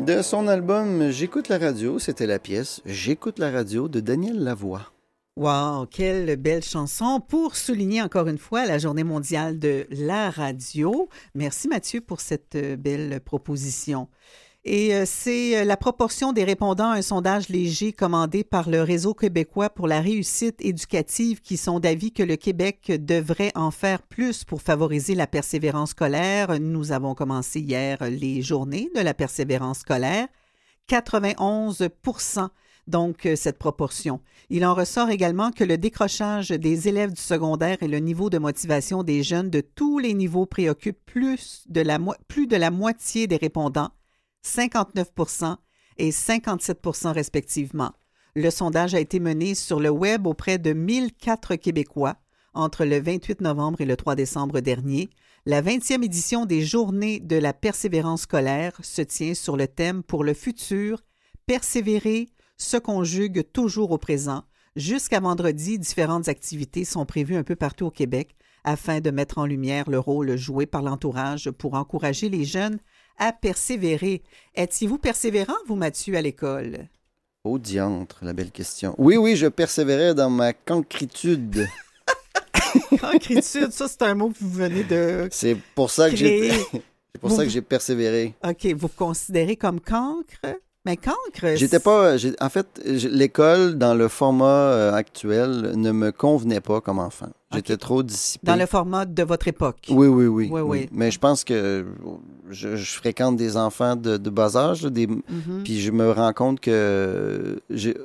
De son album J'écoute la radio, c'était la pièce J'écoute la radio de Daniel Lavoie. Wow, quelle belle chanson pour souligner encore une fois la journée mondiale de la radio. Merci Mathieu pour cette euh, belle proposition. Et euh, c'est euh, la proportion des répondants à un sondage léger commandé par le Réseau québécois pour la réussite éducative qui sont d'avis que le Québec devrait en faire plus pour favoriser la persévérance scolaire. Nous avons commencé hier les journées de la persévérance scolaire. 91% donc euh, cette proportion. Il en ressort également que le décrochage des élèves du secondaire et le niveau de motivation des jeunes de tous les niveaux préoccupent plus de la, mo- plus de la moitié des répondants, 59 et 57 respectivement. Le sondage a été mené sur le web auprès de 1004 Québécois entre le 28 novembre et le 3 décembre dernier. La 20e édition des Journées de la persévérance scolaire se tient sur le thème pour le futur persévérer se conjugue toujours au présent. Jusqu'à vendredi, différentes activités sont prévues un peu partout au Québec afin de mettre en lumière le rôle joué par l'entourage pour encourager les jeunes à persévérer. Êtes-vous persévérant, vous, Mathieu, à l'école? Au diantre, la belle question. Oui, oui, je persévérais dans ma concritude. Concritude, ça, c'est un mot que vous venez de. C'est pour ça que j'ai. C'est pour Vous- ça que j'ai persévéré. OK, vous considérez comme cancre? Mais cancre. J'étais pas. En fait, l'école dans le format euh, actuel ne me convenait pas comme enfant. J'étais trop dissipé. Dans le format de votre époque. Oui, oui, oui, Oui, oui. Mais je pense que je, je fréquente des enfants de, de bas âge, là, des, Mhm. puis je me rends compte que j'ai-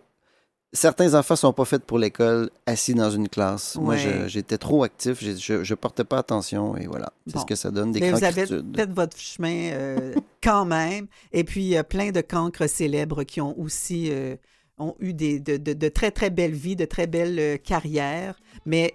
certains enfants sont pas faits pour l'école assis dans une classe. Moi, Ouais. j'étais trop actif, je, je portais pas attention et voilà. C'est Bon. ce que ça donne, des Mais vous avez fait votre chemin euh, quand même. Et puis, il y a plein de cancres célèbres qui ont aussi euh, ont eu des, de, de- de très, très belles vies, de très belles euh, carrières. Mais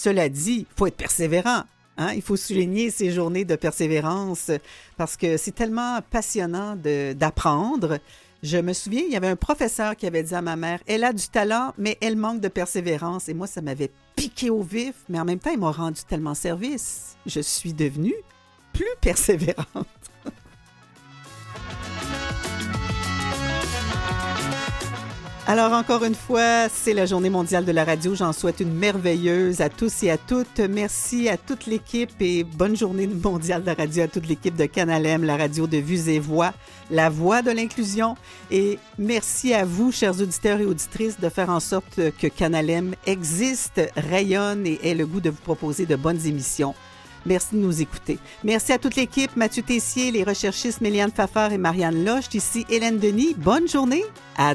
cela dit, il faut être persévérant. hein. Il faut souligner ces journées de persévérance parce que c'est tellement passionnant d'apprendre. Je me souviens, il y avait un professeur qui avait dit à ma mère, elle a du talent, mais elle manque de persévérance. Et moi, ça m'avait piqué au vif, mais en même temps, il m'a rendu tellement service. Je suis devenue plus persévérante. Alors, encore une fois, c'est la journée mondiale de la radio. J'en souhaite une merveilleuse à tous et à toutes. Merci à toute l'équipe et bonne journée mondiale de la radio à toute l'équipe de Canalem, la radio de Vues et Voix, la voix de l'inclusion. Et merci à vous, chers auditeurs et auditrices, de faire en sorte que Canalem existe, rayonne et ait le goût de vous proposer de bonnes émissions. Merci de nous écouter. Merci à toute l'équipe, Mathieu Tessier, les recherchistes Méliane Fafard et Marianne Loche. Ici Hélène Denis. Bonne journée. À